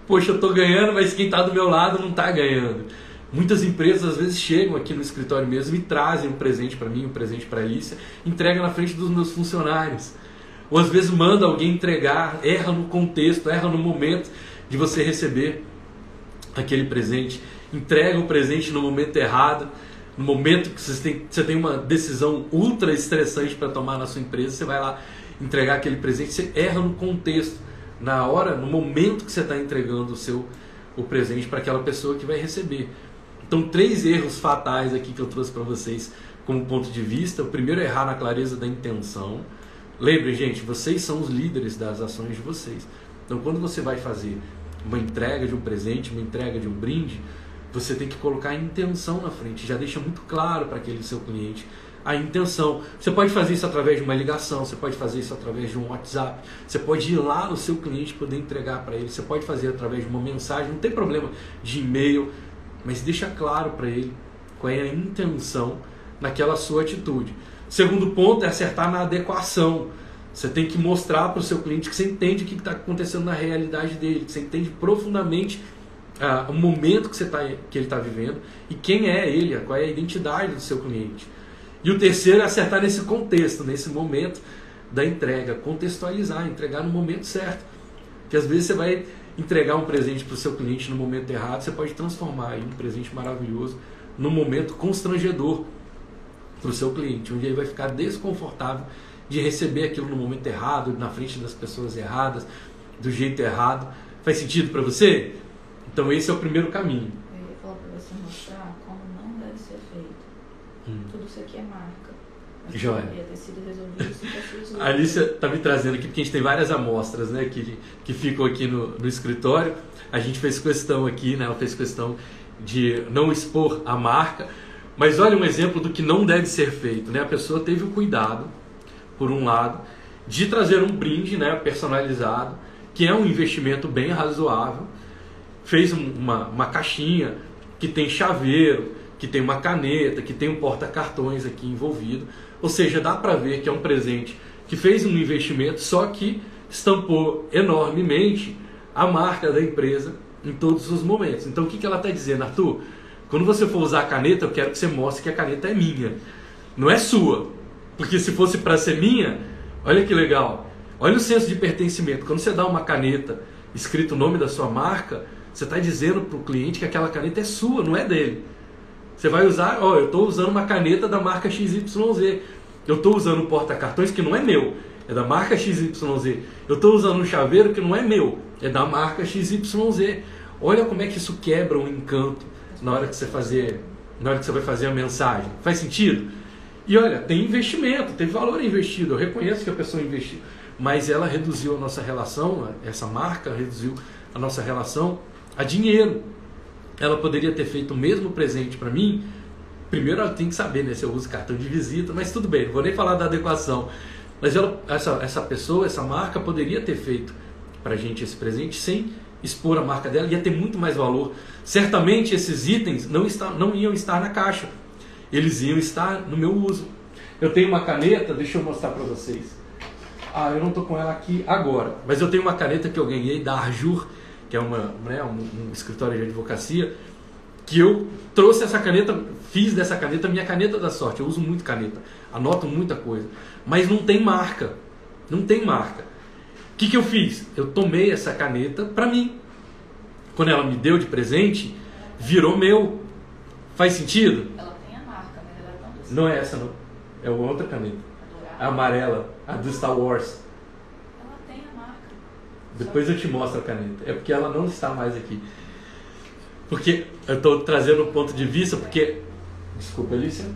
poxa, eu estou ganhando, mas quem está do meu lado não está ganhando. Muitas empresas às vezes chegam aqui no escritório mesmo e trazem um presente para mim, um presente para a Alicia, entrega na frente dos meus funcionários. Ou às vezes manda alguém entregar, erra no contexto, erra no momento de você receber aquele presente, entrega o presente no momento errado, no momento que você tem, você tem uma decisão ultra estressante para tomar na sua empresa, você vai lá entregar aquele presente, você erra no contexto, na hora, no momento que você está entregando o seu o presente para aquela pessoa que vai receber. Então, três erros fatais aqui que eu trouxe para vocês como ponto de vista. O primeiro é errar na clareza da intenção. Lembrem, gente, vocês são os líderes das ações de vocês. Então, quando você vai fazer uma entrega de um presente, uma entrega de um brinde, você tem que colocar a intenção na frente. Já deixa muito claro para aquele seu cliente a intenção. Você pode fazer isso através de uma ligação, você pode fazer isso através de um WhatsApp, você pode ir lá no seu cliente poder entregar para ele, você pode fazer através de uma mensagem, não tem problema de e-mail, mas deixa claro para ele qual é a intenção naquela sua atitude. Segundo ponto é acertar na adequação. Você tem que mostrar para o seu cliente que você entende o que está acontecendo na realidade dele, que você entende profundamente ah, o momento que, você tá, que ele está vivendo e quem é ele, qual é a identidade do seu cliente. E o terceiro é acertar nesse contexto, nesse momento da entrega, contextualizar, entregar no momento certo. Que às vezes você vai entregar um presente para o seu cliente no momento errado, você pode transformar em um presente maravilhoso no momento constrangedor para o seu cliente, onde ele vai ficar desconfortável de receber aquilo no momento errado, na frente das pessoas erradas, do jeito errado. Faz sentido para você? Então esse é o primeiro caminho. Eu ia falar para você mostrar como não deve ser feito. Hum. Tudo isso aqui é marca. Joia. ter sido resolvido isso A Alicia está me trazendo aqui, porque a gente tem várias amostras né, que, que ficam aqui no, no escritório. A gente fez questão aqui, né, ela fez questão de não expor a marca. Mas olha um exemplo do que não deve ser feito. Né? A pessoa teve o cuidado por um lado, de trazer um brinde né, personalizado, que é um investimento bem razoável. Fez uma, uma caixinha que tem chaveiro, que tem uma caneta, que tem um porta-cartões aqui envolvido. Ou seja, dá para ver que é um presente que fez um investimento, só que estampou enormemente a marca da empresa em todos os momentos. Então o que, ela está dizendo, Arthur? Quando você for usar a caneta, eu quero que você mostre que a caneta é minha, não é sua. Porque se fosse para ser minha, olha que legal. Olha o senso de pertencimento. Quando você dá uma caneta escrito o nome da sua marca, você está dizendo para o cliente que aquela caneta é sua, não é dele. Você vai usar, ó, eu estou usando uma caneta da marca XYZ. Eu estou usando um porta-cartões que não é meu, é da marca XYZ. Eu estou usando um chaveiro que não é meu, é da marca XYZ. Olha como é que isso quebra o encanto na hora que você fazer, na hora que você vai fazer a mensagem. Faz sentido? E olha, tem investimento, tem valor investido. Eu reconheço que a pessoa investiu, mas ela reduziu a nossa relação, essa marca reduziu a nossa relação a dinheiro. Ela poderia ter feito o mesmo presente para mim. Primeiro ela tem que saber né, se eu uso cartão de visita, mas tudo bem, não vou nem falar da adequação. Mas ela, essa, essa pessoa, essa marca poderia ter feito para a gente esse presente sem expor a marca dela, ia ter muito mais valor. Certamente esses itens não, está, não iam estar na caixa, eles iam estar no meu uso. Eu tenho uma caneta, deixa eu mostrar para vocês. Ah, eu não estou com ela aqui agora, mas eu tenho uma caneta que eu ganhei da Arjur, que é uma, né, um, um escritório de advocacia, que eu trouxe essa caneta, fiz dessa caneta minha caneta da sorte. Eu uso muito caneta, anoto muita coisa, mas não tem marca. Não tem marca. O que, que eu fiz? Eu tomei essa caneta para mim. Quando ela me deu de presente, virou meu. Faz sentido? Ela tem a marca, mas ela é tão. Não é essa, não. É outra caneta. A amarela, a do Star Wars. Ela tem a marca. Depois eu te mostro a caneta. É porque ela não está mais aqui. Porque eu estou trazendo um ponto de vista, porque. Desculpa, Alicia.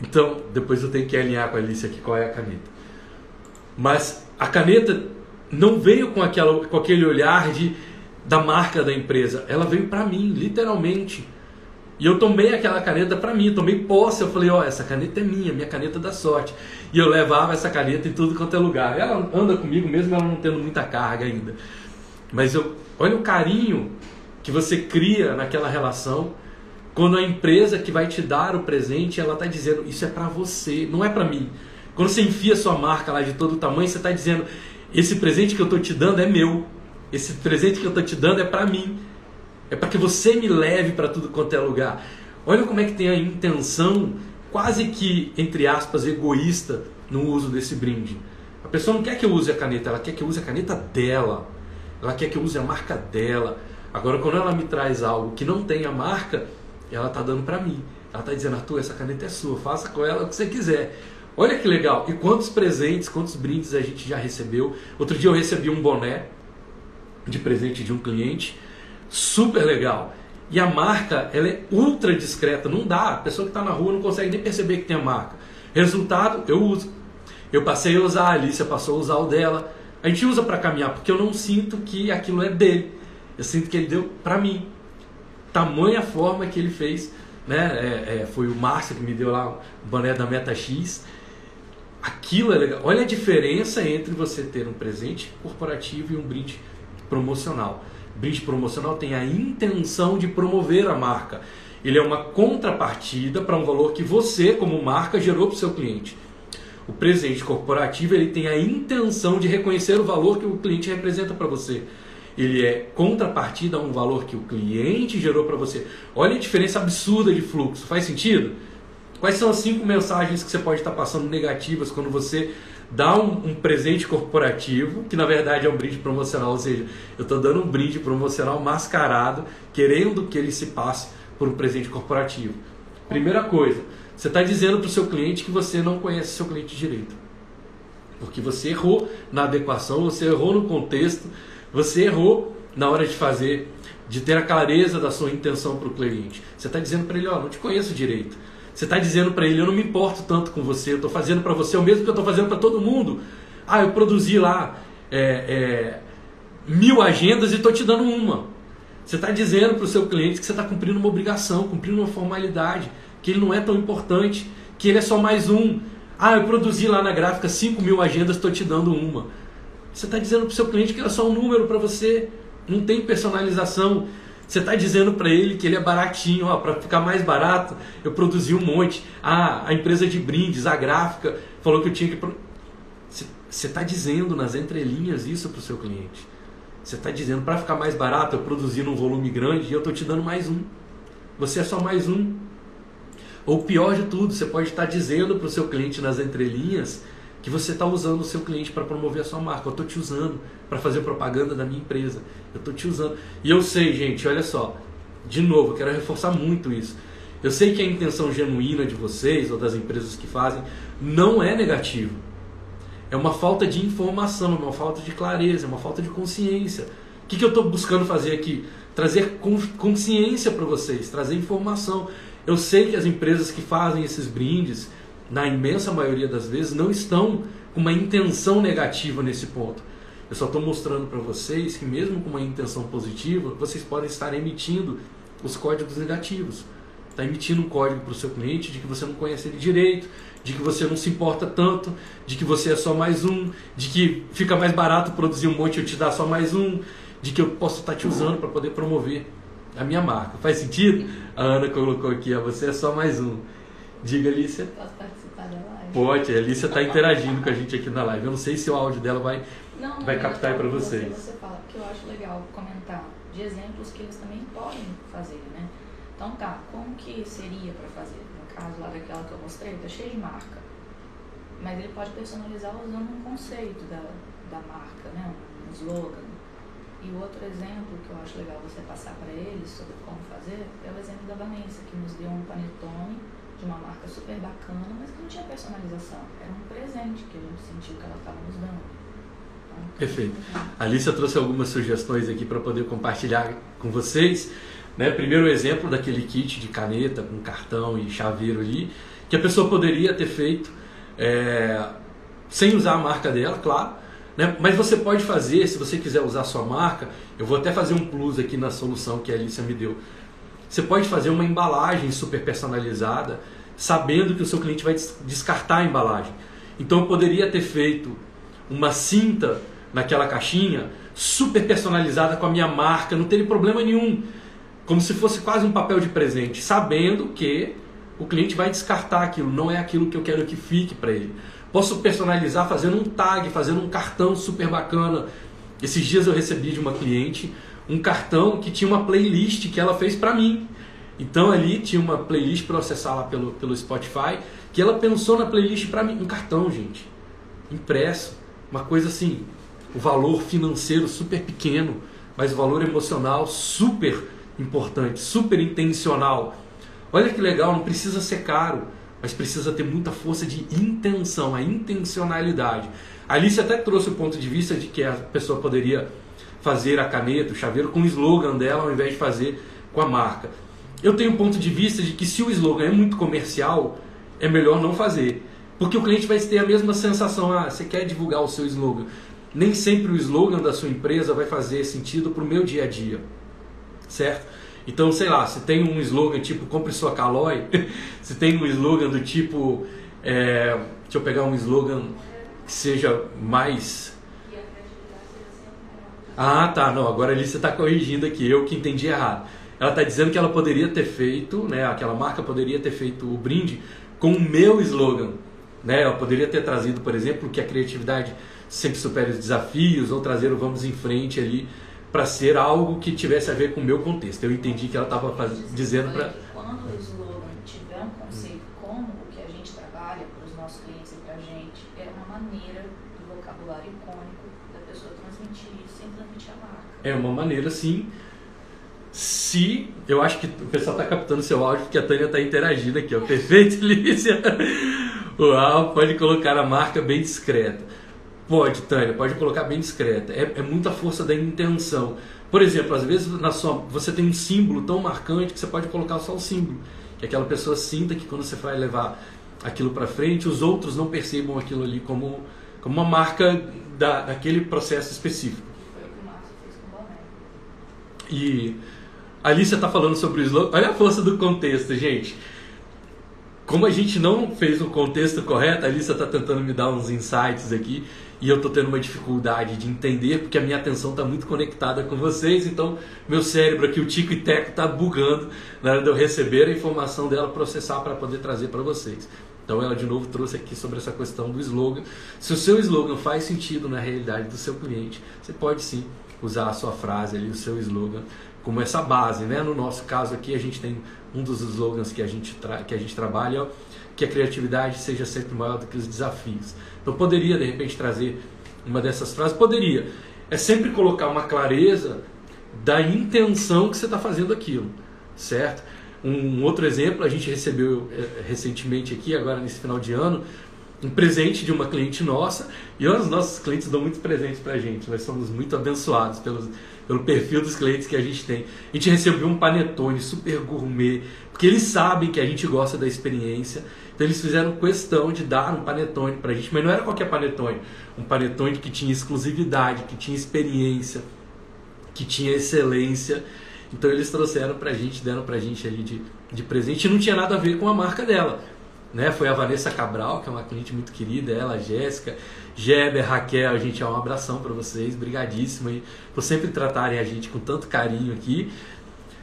Então, depois eu tenho que alinhar com a Alicia aqui qual é a caneta. Mas a caneta não veio com, aquela, com aquele olhar de, da marca da empresa. Ela veio para mim, literalmente. E eu tomei aquela caneta para mim, tomei posse. Eu falei: Ó, oh, essa caneta é minha, minha caneta da sorte. E eu levava essa caneta em tudo quanto é lugar. Ela anda comigo mesmo, ela não tendo muita carga ainda. Mas eu, olha o carinho que você cria naquela relação quando a empresa que vai te dar o presente, ela está dizendo, isso é para você, não é para mim. Quando você enfia sua marca lá de todo tamanho, você está dizendo, esse presente que eu estou te dando é meu. Esse presente que eu estou te dando é para mim. É para que você me leve para tudo quanto é lugar. Olha como é que tem a intenção, quase que, entre aspas, egoísta no uso desse brinde. A pessoa não quer que eu use a caneta, ela quer que eu use a caneta dela. Ela quer que eu use a marca dela. Agora, quando ela me traz algo que não tem a marca, ela está dando para mim. Ela está dizendo, Arthur, essa caneta é sua, faça com ela o que você quiser. Olha que legal. E quantos presentes, quantos brindes a gente já recebeu. Outro dia eu recebi um boné de presente de um cliente, super legal. E a marca, ela é ultra discreta, não dá. A pessoa que está na rua não consegue nem perceber que tem a marca. Resultado, eu uso. Eu passei a usar, a Alicia passou a usar o dela. A gente usa para caminhar, porque eu não sinto que aquilo é dele. Eu sinto que ele deu para mim tamanha forma que ele fez, né? É, é, foi o Márcio que me deu lá o boné da Meta X. Aquilo é legal. Olha a diferença entre você ter um presente corporativo e um brinde promocional. Brinde promocional tem a intenção de promover a marca. Ele é uma contrapartida para um valor que você, como marca, gerou para o seu cliente. O presente corporativo ele tem a intenção de reconhecer o valor que o cliente representa para você ele é contrapartida a um valor que o cliente gerou para você. Olha a diferença absurda de fluxo. Faz sentido? Quais são as cinco mensagens que você pode estar passando negativas quando você dá um, um presente corporativo, que na verdade é um brinde promocional, ou seja, eu estou dando um brinde promocional mascarado, querendo que ele se passe por um presente corporativo. Primeira coisa, você está dizendo para o seu cliente que você não conhece seu cliente direito. Porque você errou na adequação, você errou no contexto, você errou na hora de fazer, de ter a clareza da sua intenção para o cliente. Você está dizendo para ele, ó, oh, não te conheço direito. Você está dizendo para ele, eu não me importo tanto com você, eu estou fazendo para você o mesmo que eu estou fazendo para todo mundo. Ah, eu produzi lá é, é, mil agendas e estou te dando uma. Você está dizendo para o seu cliente que você está cumprindo uma obrigação, cumprindo uma formalidade, que ele não é tão importante, que ele é só mais um. Ah, eu produzi lá na gráfica 5 mil agendas, estou te dando uma. Você está dizendo para o seu cliente que é só um número para você, não tem personalização. Você está dizendo para ele que ele é baratinho, para ficar mais barato, eu produzi um monte. Ah, a empresa de brindes, a gráfica, falou que eu tinha que. Você está dizendo nas entrelinhas isso para o seu cliente. Você está dizendo para ficar mais barato, eu produzi num volume grande e eu estou te dando mais um. Você é só mais um. Ou pior de tudo, você pode estar tá dizendo para o seu cliente nas entrelinhas que você está usando o seu cliente para promover a sua marca. Eu estou te usando para fazer propaganda da minha empresa. Eu estou te usando. E eu sei, gente, olha só. De novo, eu quero reforçar muito isso. Eu sei que a intenção genuína de vocês ou das empresas que fazem não é negativa. É uma falta de informação, é uma falta de clareza, é uma falta de consciência. O que, que eu estou buscando fazer aqui? Trazer consciência para vocês, trazer informação. Eu sei que as empresas que fazem esses brindes, na imensa maioria das vezes, não estão com uma intenção negativa nesse ponto. Eu só estou mostrando para vocês que, mesmo com uma intenção positiva, vocês podem estar emitindo os códigos negativos. está emitindo um código para o seu cliente de que você não conhece ele direito, de que você não se importa tanto, de que você é só mais um, de que fica mais barato produzir um monte e eu te dar só mais um, de que eu posso estar tá te usando para poder promover a minha marca. Faz sentido? A Ana colocou aqui, ó, você é só mais um. Diga, Alicia. Posso participar da live? Pode, a Alicia está interagindo com a gente aqui na live. Eu não sei se o áudio dela vai, não, vai captar para vocês. Você fala, porque eu acho legal comentar de exemplos que eles também podem fazer, né? Então tá, como que seria para fazer? No caso lá daquela que eu mostrei, tá cheio de marca. Mas ele pode personalizar usando um conceito da, da marca, né? Um slogan. E o outro exemplo que eu acho legal você passar para eles sobre como fazer é o exemplo da Vanessa, que nos deu um panetone de uma marca super bacana, mas que não tinha personalização. Era um presente que a gente sentiu que ela estava nos dando. Perfeito. A Alicia trouxe algumas sugestões aqui para poder compartilhar com vocês. Né? Primeiro o exemplo daquele kit de caneta com cartão e chaveiro ali, que a pessoa poderia ter feito é, sem usar a marca dela, claro. Né? Mas você pode fazer, se você quiser usar a sua marca, eu vou até fazer um plus aqui na solução que a Alicia me deu. Você pode fazer uma embalagem super personalizada, sabendo que o seu cliente vai descartar a embalagem. Então eu poderia ter feito uma cinta naquela caixinha super personalizada com a minha marca, não teria problema nenhum como se fosse quase um papel de presente, sabendo que o cliente vai descartar aquilo, não é aquilo que eu quero que fique para ele. Posso personalizar fazendo um tag, fazendo um cartão super bacana. Esses dias eu recebi de uma cliente um cartão que tinha uma playlist que ela fez para mim. Então ali tinha uma playlist para acessar lá pelo, pelo Spotify, que ela pensou na playlist para mim, um cartão, gente, impresso, uma coisa assim, o valor financeiro super pequeno, mas o valor emocional super importante, super intencional. Olha que legal, não precisa ser caro, mas precisa ter muita força de intenção, a intencionalidade. A Alice até trouxe o ponto de vista de que a pessoa poderia fazer a caneta, o chaveiro com o slogan dela ao invés de fazer com a marca. Eu tenho um ponto de vista de que se o slogan é muito comercial, é melhor não fazer. Porque o cliente vai ter a mesma sensação, ah, você quer divulgar o seu slogan. Nem sempre o slogan da sua empresa vai fazer sentido para o meu dia a dia certo? Então, sei lá, se tem um slogan tipo compre sua Calói, se tem um slogan do tipo, é, deixa eu pegar um slogan que seja mais. Ah, tá, não, agora ali você está corrigindo aqui, eu que entendi errado. Ela está dizendo que ela poderia ter feito, né, aquela marca poderia ter feito o brinde com o meu slogan. Né? Ela poderia ter trazido, por exemplo, que a criatividade sempre supera os desafios, ou trazer o vamos em frente ali para ser algo que tivesse a ver com o meu contexto. Eu entendi que ela estava dizendo para. Quando o slogan tiver um conceito como o que a gente trabalha para os nossos clientes e para a gente, é uma maneira do vocabulário icônico da pessoa transmitir isso sem transmitir a marca. É uma maneira, sim. Se. Eu acho que o pessoal está captando seu áudio porque a Tânia está interagindo aqui, ó. Perfeito, Lícia? Uau, pode colocar a marca bem discreta. Pode, Tânia, pode colocar bem discreta. É, é, muita força da intenção. Por exemplo, às vezes na sua, você tem um símbolo tão marcante que você pode colocar só o símbolo. Que aquela pessoa sinta que quando você vai levar aquilo para frente, os outros não percebam aquilo ali como, como uma marca da, daquele processo específico. E a Alicia está falando sobre o slogan. Olha a força do contexto, gente. Como a gente não fez o contexto correto, a Alicia está tentando me dar uns insights aqui e eu estou tendo uma dificuldade de entender porque a minha atenção está muito conectada com vocês, então meu cérebro aqui, o tico e teco, está bugando na hora de eu receber a informação dela, processar para poder trazer para vocês. Então ela de novo trouxe aqui sobre essa questão do slogan. Se o seu slogan faz sentido na realidade do seu cliente, você pode sim usar a sua frase ali, o seu slogan, como essa base. Né? No nosso caso aqui, a gente tem um dos slogans que a gente, que a gente trabalha, que a criatividade seja sempre maior do que os desafios. Então poderia de repente trazer uma dessas frases? Poderia. É sempre colocar uma clareza da intenção que você está fazendo aquilo, certo? Um outro exemplo, a gente recebeu eh, recentemente aqui, agora nesse final de ano, um presente de uma cliente nossa, e os nossos clientes dão muitos presentes para a gente, nós somos muito abençoados pelos, pelo perfil dos clientes que a gente tem. A gente recebeu um panetone super gourmet, porque eles sabem que a gente gosta da experiência então eles fizeram questão de dar um panetone para a gente, mas não era qualquer panetone, um panetone que tinha exclusividade, que tinha experiência, que tinha excelência. Então eles trouxeram para a gente, deram para a gente ali de de presente e não tinha nada a ver com a marca dela. Né? Foi a Vanessa Cabral, que é uma cliente muito querida, ela, a Jéssica, Geber, Raquel, a gente é um abração para vocês, brigadíssimo por sempre tratarem a gente com tanto carinho aqui.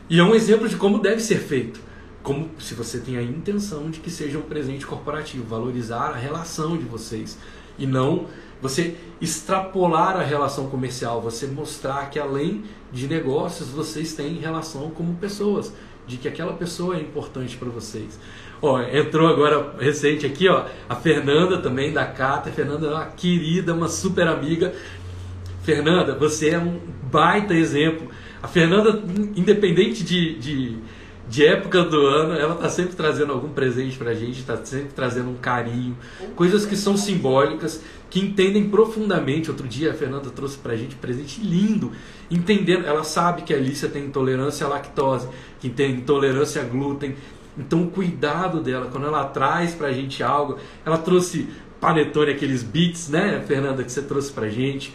E é um exemplo de como deve ser feito. Como se você tem a intenção de que seja um presente corporativo, valorizar a relação de vocês e não você extrapolar a relação comercial, você mostrar que além de negócios vocês têm relação como pessoas, de que aquela pessoa é importante para vocês. Ó, entrou agora recente aqui, ó, a Fernanda também da Cata. Fernanda é uma querida, uma super amiga. Fernanda, você é um baita exemplo. A Fernanda, independente de, de, de época do ano, ela está sempre trazendo algum presente para a gente, está sempre trazendo um carinho, coisas que são simbólicas, que entendem profundamente. Outro dia a Fernanda trouxe para a gente um presente lindo, entendendo. Ela sabe que a Alicia tem intolerância à lactose, que tem intolerância a glúten, então o cuidado dela, quando ela traz pra gente algo, ela trouxe panetone, aqueles bits, né, Fernanda, que você trouxe pra gente.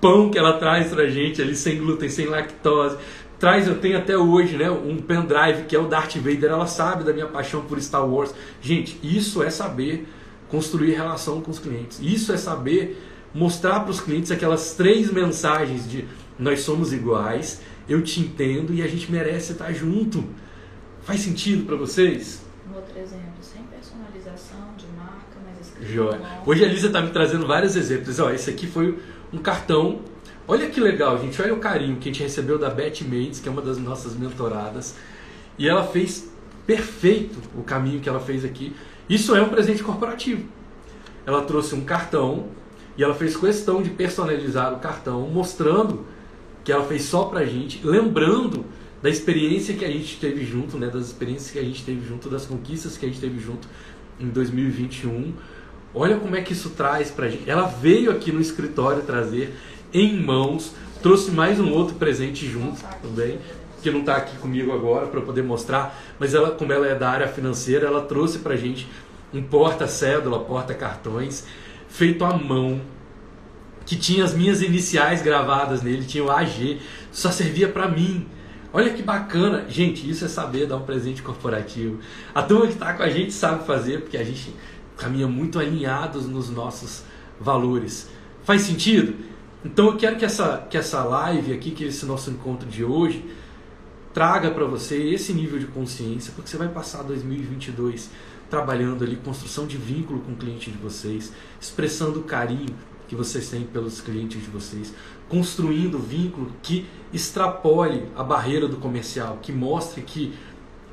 Pão que ela traz pra gente ali sem glúten, sem lactose. Traz, eu tenho até hoje, né, um pendrive que é o Darth Vader, ela sabe da minha paixão por Star Wars. Gente, isso é saber construir relação com os clientes. Isso é saber mostrar para os clientes aquelas três mensagens de nós somos iguais, eu te entendo e a gente merece estar junto. Faz sentido para vocês? Um outro exemplo, sem personalização de marca, mas escrito Joia. Hoje a Lisa está me trazendo vários exemplos. Ó, esse aqui foi um cartão. Olha que legal, gente. Olha o carinho que a gente recebeu da Beth Mendes, que é uma das nossas mentoradas. E ela fez perfeito o caminho que ela fez aqui. Isso é um presente corporativo. Ela trouxe um cartão e ela fez questão de personalizar o cartão, mostrando que ela fez só pra gente, lembrando da experiência que a gente teve junto, né, das experiências que a gente teve junto, das conquistas que a gente teve junto em 2021. Olha como é que isso traz pra gente. Ela veio aqui no escritório trazer em mãos, trouxe mais um outro presente junto também, que não está aqui comigo agora para poder mostrar, mas ela, como ela é da área financeira, ela trouxe pra gente um porta-cédula, porta-cartões, feito à mão, que tinha as minhas iniciais gravadas nele, tinha o AG, só servia para mim. Olha que bacana. Gente, isso é saber dar um presente corporativo. A turma que está com a gente sabe fazer, porque a gente caminha muito alinhados nos nossos valores. Faz sentido? Então eu quero que essa, que essa live aqui, que esse nosso encontro de hoje, traga para você esse nível de consciência, porque você vai passar 2022 trabalhando ali, construção de vínculo com o cliente de vocês, expressando carinho que vocês têm pelos clientes de vocês, construindo vínculo que extrapole a barreira do comercial, que mostre que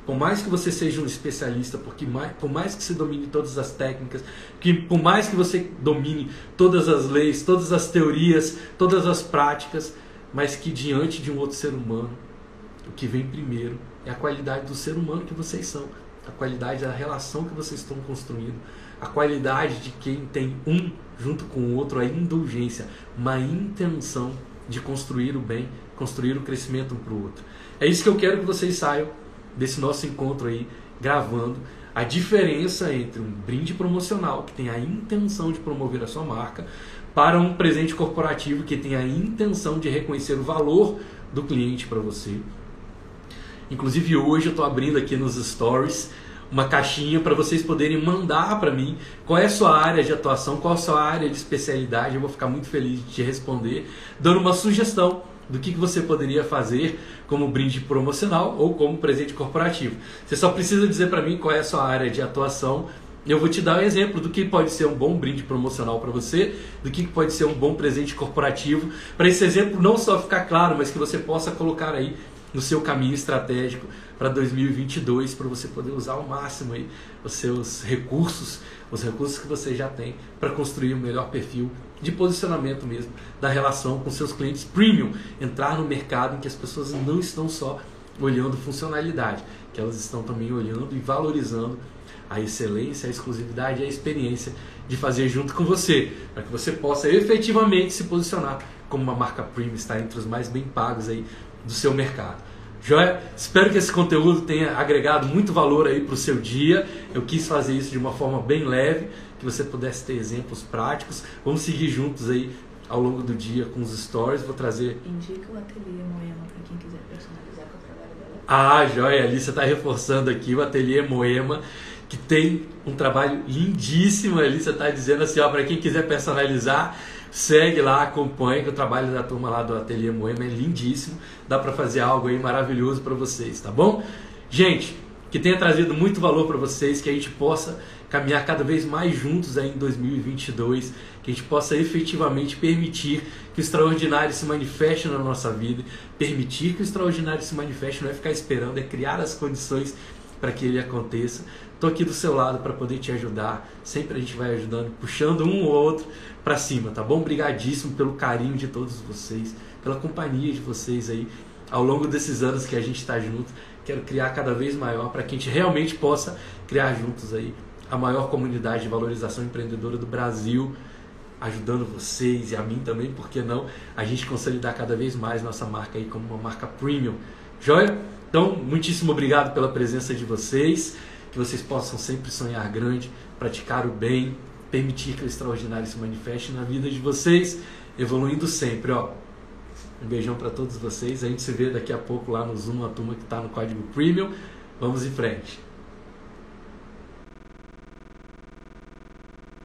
por mais que você seja um especialista, porque mais, por mais que você domine todas as técnicas, que por mais que você domine todas as leis, todas as teorias, todas as práticas, mas que diante de um outro ser humano, o que vem primeiro é a qualidade do ser humano que vocês são, a qualidade da relação que vocês estão construindo, a qualidade de quem tem um junto com o outro, a indulgência, uma intenção de construir o bem, construir o crescimento um para o outro. É isso que eu quero que vocês saiam desse nosso encontro aí, gravando a diferença entre um brinde promocional, que tem a intenção de promover a sua marca, para um presente corporativo que tem a intenção de reconhecer o valor do cliente para você. Inclusive hoje eu estou abrindo aqui nos stories uma caixinha para vocês poderem mandar para mim qual é a sua área de atuação, qual é a sua área de especialidade. Eu vou ficar muito feliz de te responder, dando uma sugestão do que, você poderia fazer como brinde promocional ou como presente corporativo. Você só precisa dizer para mim qual é a sua área de atuação. Eu vou te dar um exemplo do que pode ser um bom brinde promocional para você, do que pode ser um bom presente corporativo, para esse exemplo não só ficar claro, mas que você possa colocar aí no seu caminho estratégico para 2022 para você poder usar ao máximo aí os seus recursos, os recursos que você já tem para construir o um melhor perfil de posicionamento mesmo da relação com seus clientes premium, entrar no mercado em que as pessoas não estão só olhando funcionalidade, que elas estão também olhando e valorizando a excelência, a exclusividade e a experiência de fazer junto com você, para que você possa efetivamente se posicionar como uma marca premium, estar entre os mais bem pagos aí do seu mercado. Joia? Espero que esse conteúdo tenha agregado muito valor aí para o seu dia. Eu quis fazer isso de uma forma bem leve, que você pudesse ter exemplos práticos. Vamos seguir juntos aí ao longo do dia com os stories. Vou trazer. Indica o ateliê Moema para quem quiser personalizar com o trabalho dela. Ah, joia, ali você está reforçando aqui o Ateliê Moema, que tem um trabalho lindíssimo ali. Você está dizendo assim, ó, para quem quiser personalizar, segue lá, acompanhe que o trabalho da turma lá do Ateliê Moema é lindíssimo. Dá para fazer algo aí maravilhoso para vocês, tá bom? Gente, que tenha trazido muito valor para vocês, que a gente possa caminhar cada vez mais juntos aí em 2022, que a gente possa efetivamente permitir que o extraordinário se manifeste na nossa vida, permitir que o extraordinário se manifeste não é ficar esperando, é criar as condições para que ele aconteça. Estou aqui do seu lado para poder te ajudar. Sempre a gente vai ajudando, puxando um ou outro para cima, tá bom? Obrigadíssimo pelo carinho de todos vocês, pela companhia de vocês aí ao longo desses anos que a gente está junto. Quero criar cada vez maior para que a gente realmente possa criar juntos aí a maior comunidade de valorização empreendedora do Brasil, ajudando vocês e a mim também, por que não? A gente consolidar cada vez mais nossa marca aí como uma marca premium. Joia? Então, muitíssimo obrigado pela presença de vocês, que vocês possam sempre sonhar grande, praticar o bem, permitir que o extraordinário se manifeste na vida de vocês, evoluindo sempre, ó. Um beijão para todos vocês. A gente se vê daqui a pouco lá no Zoom, a turma que está no código Premium. Vamos em frente.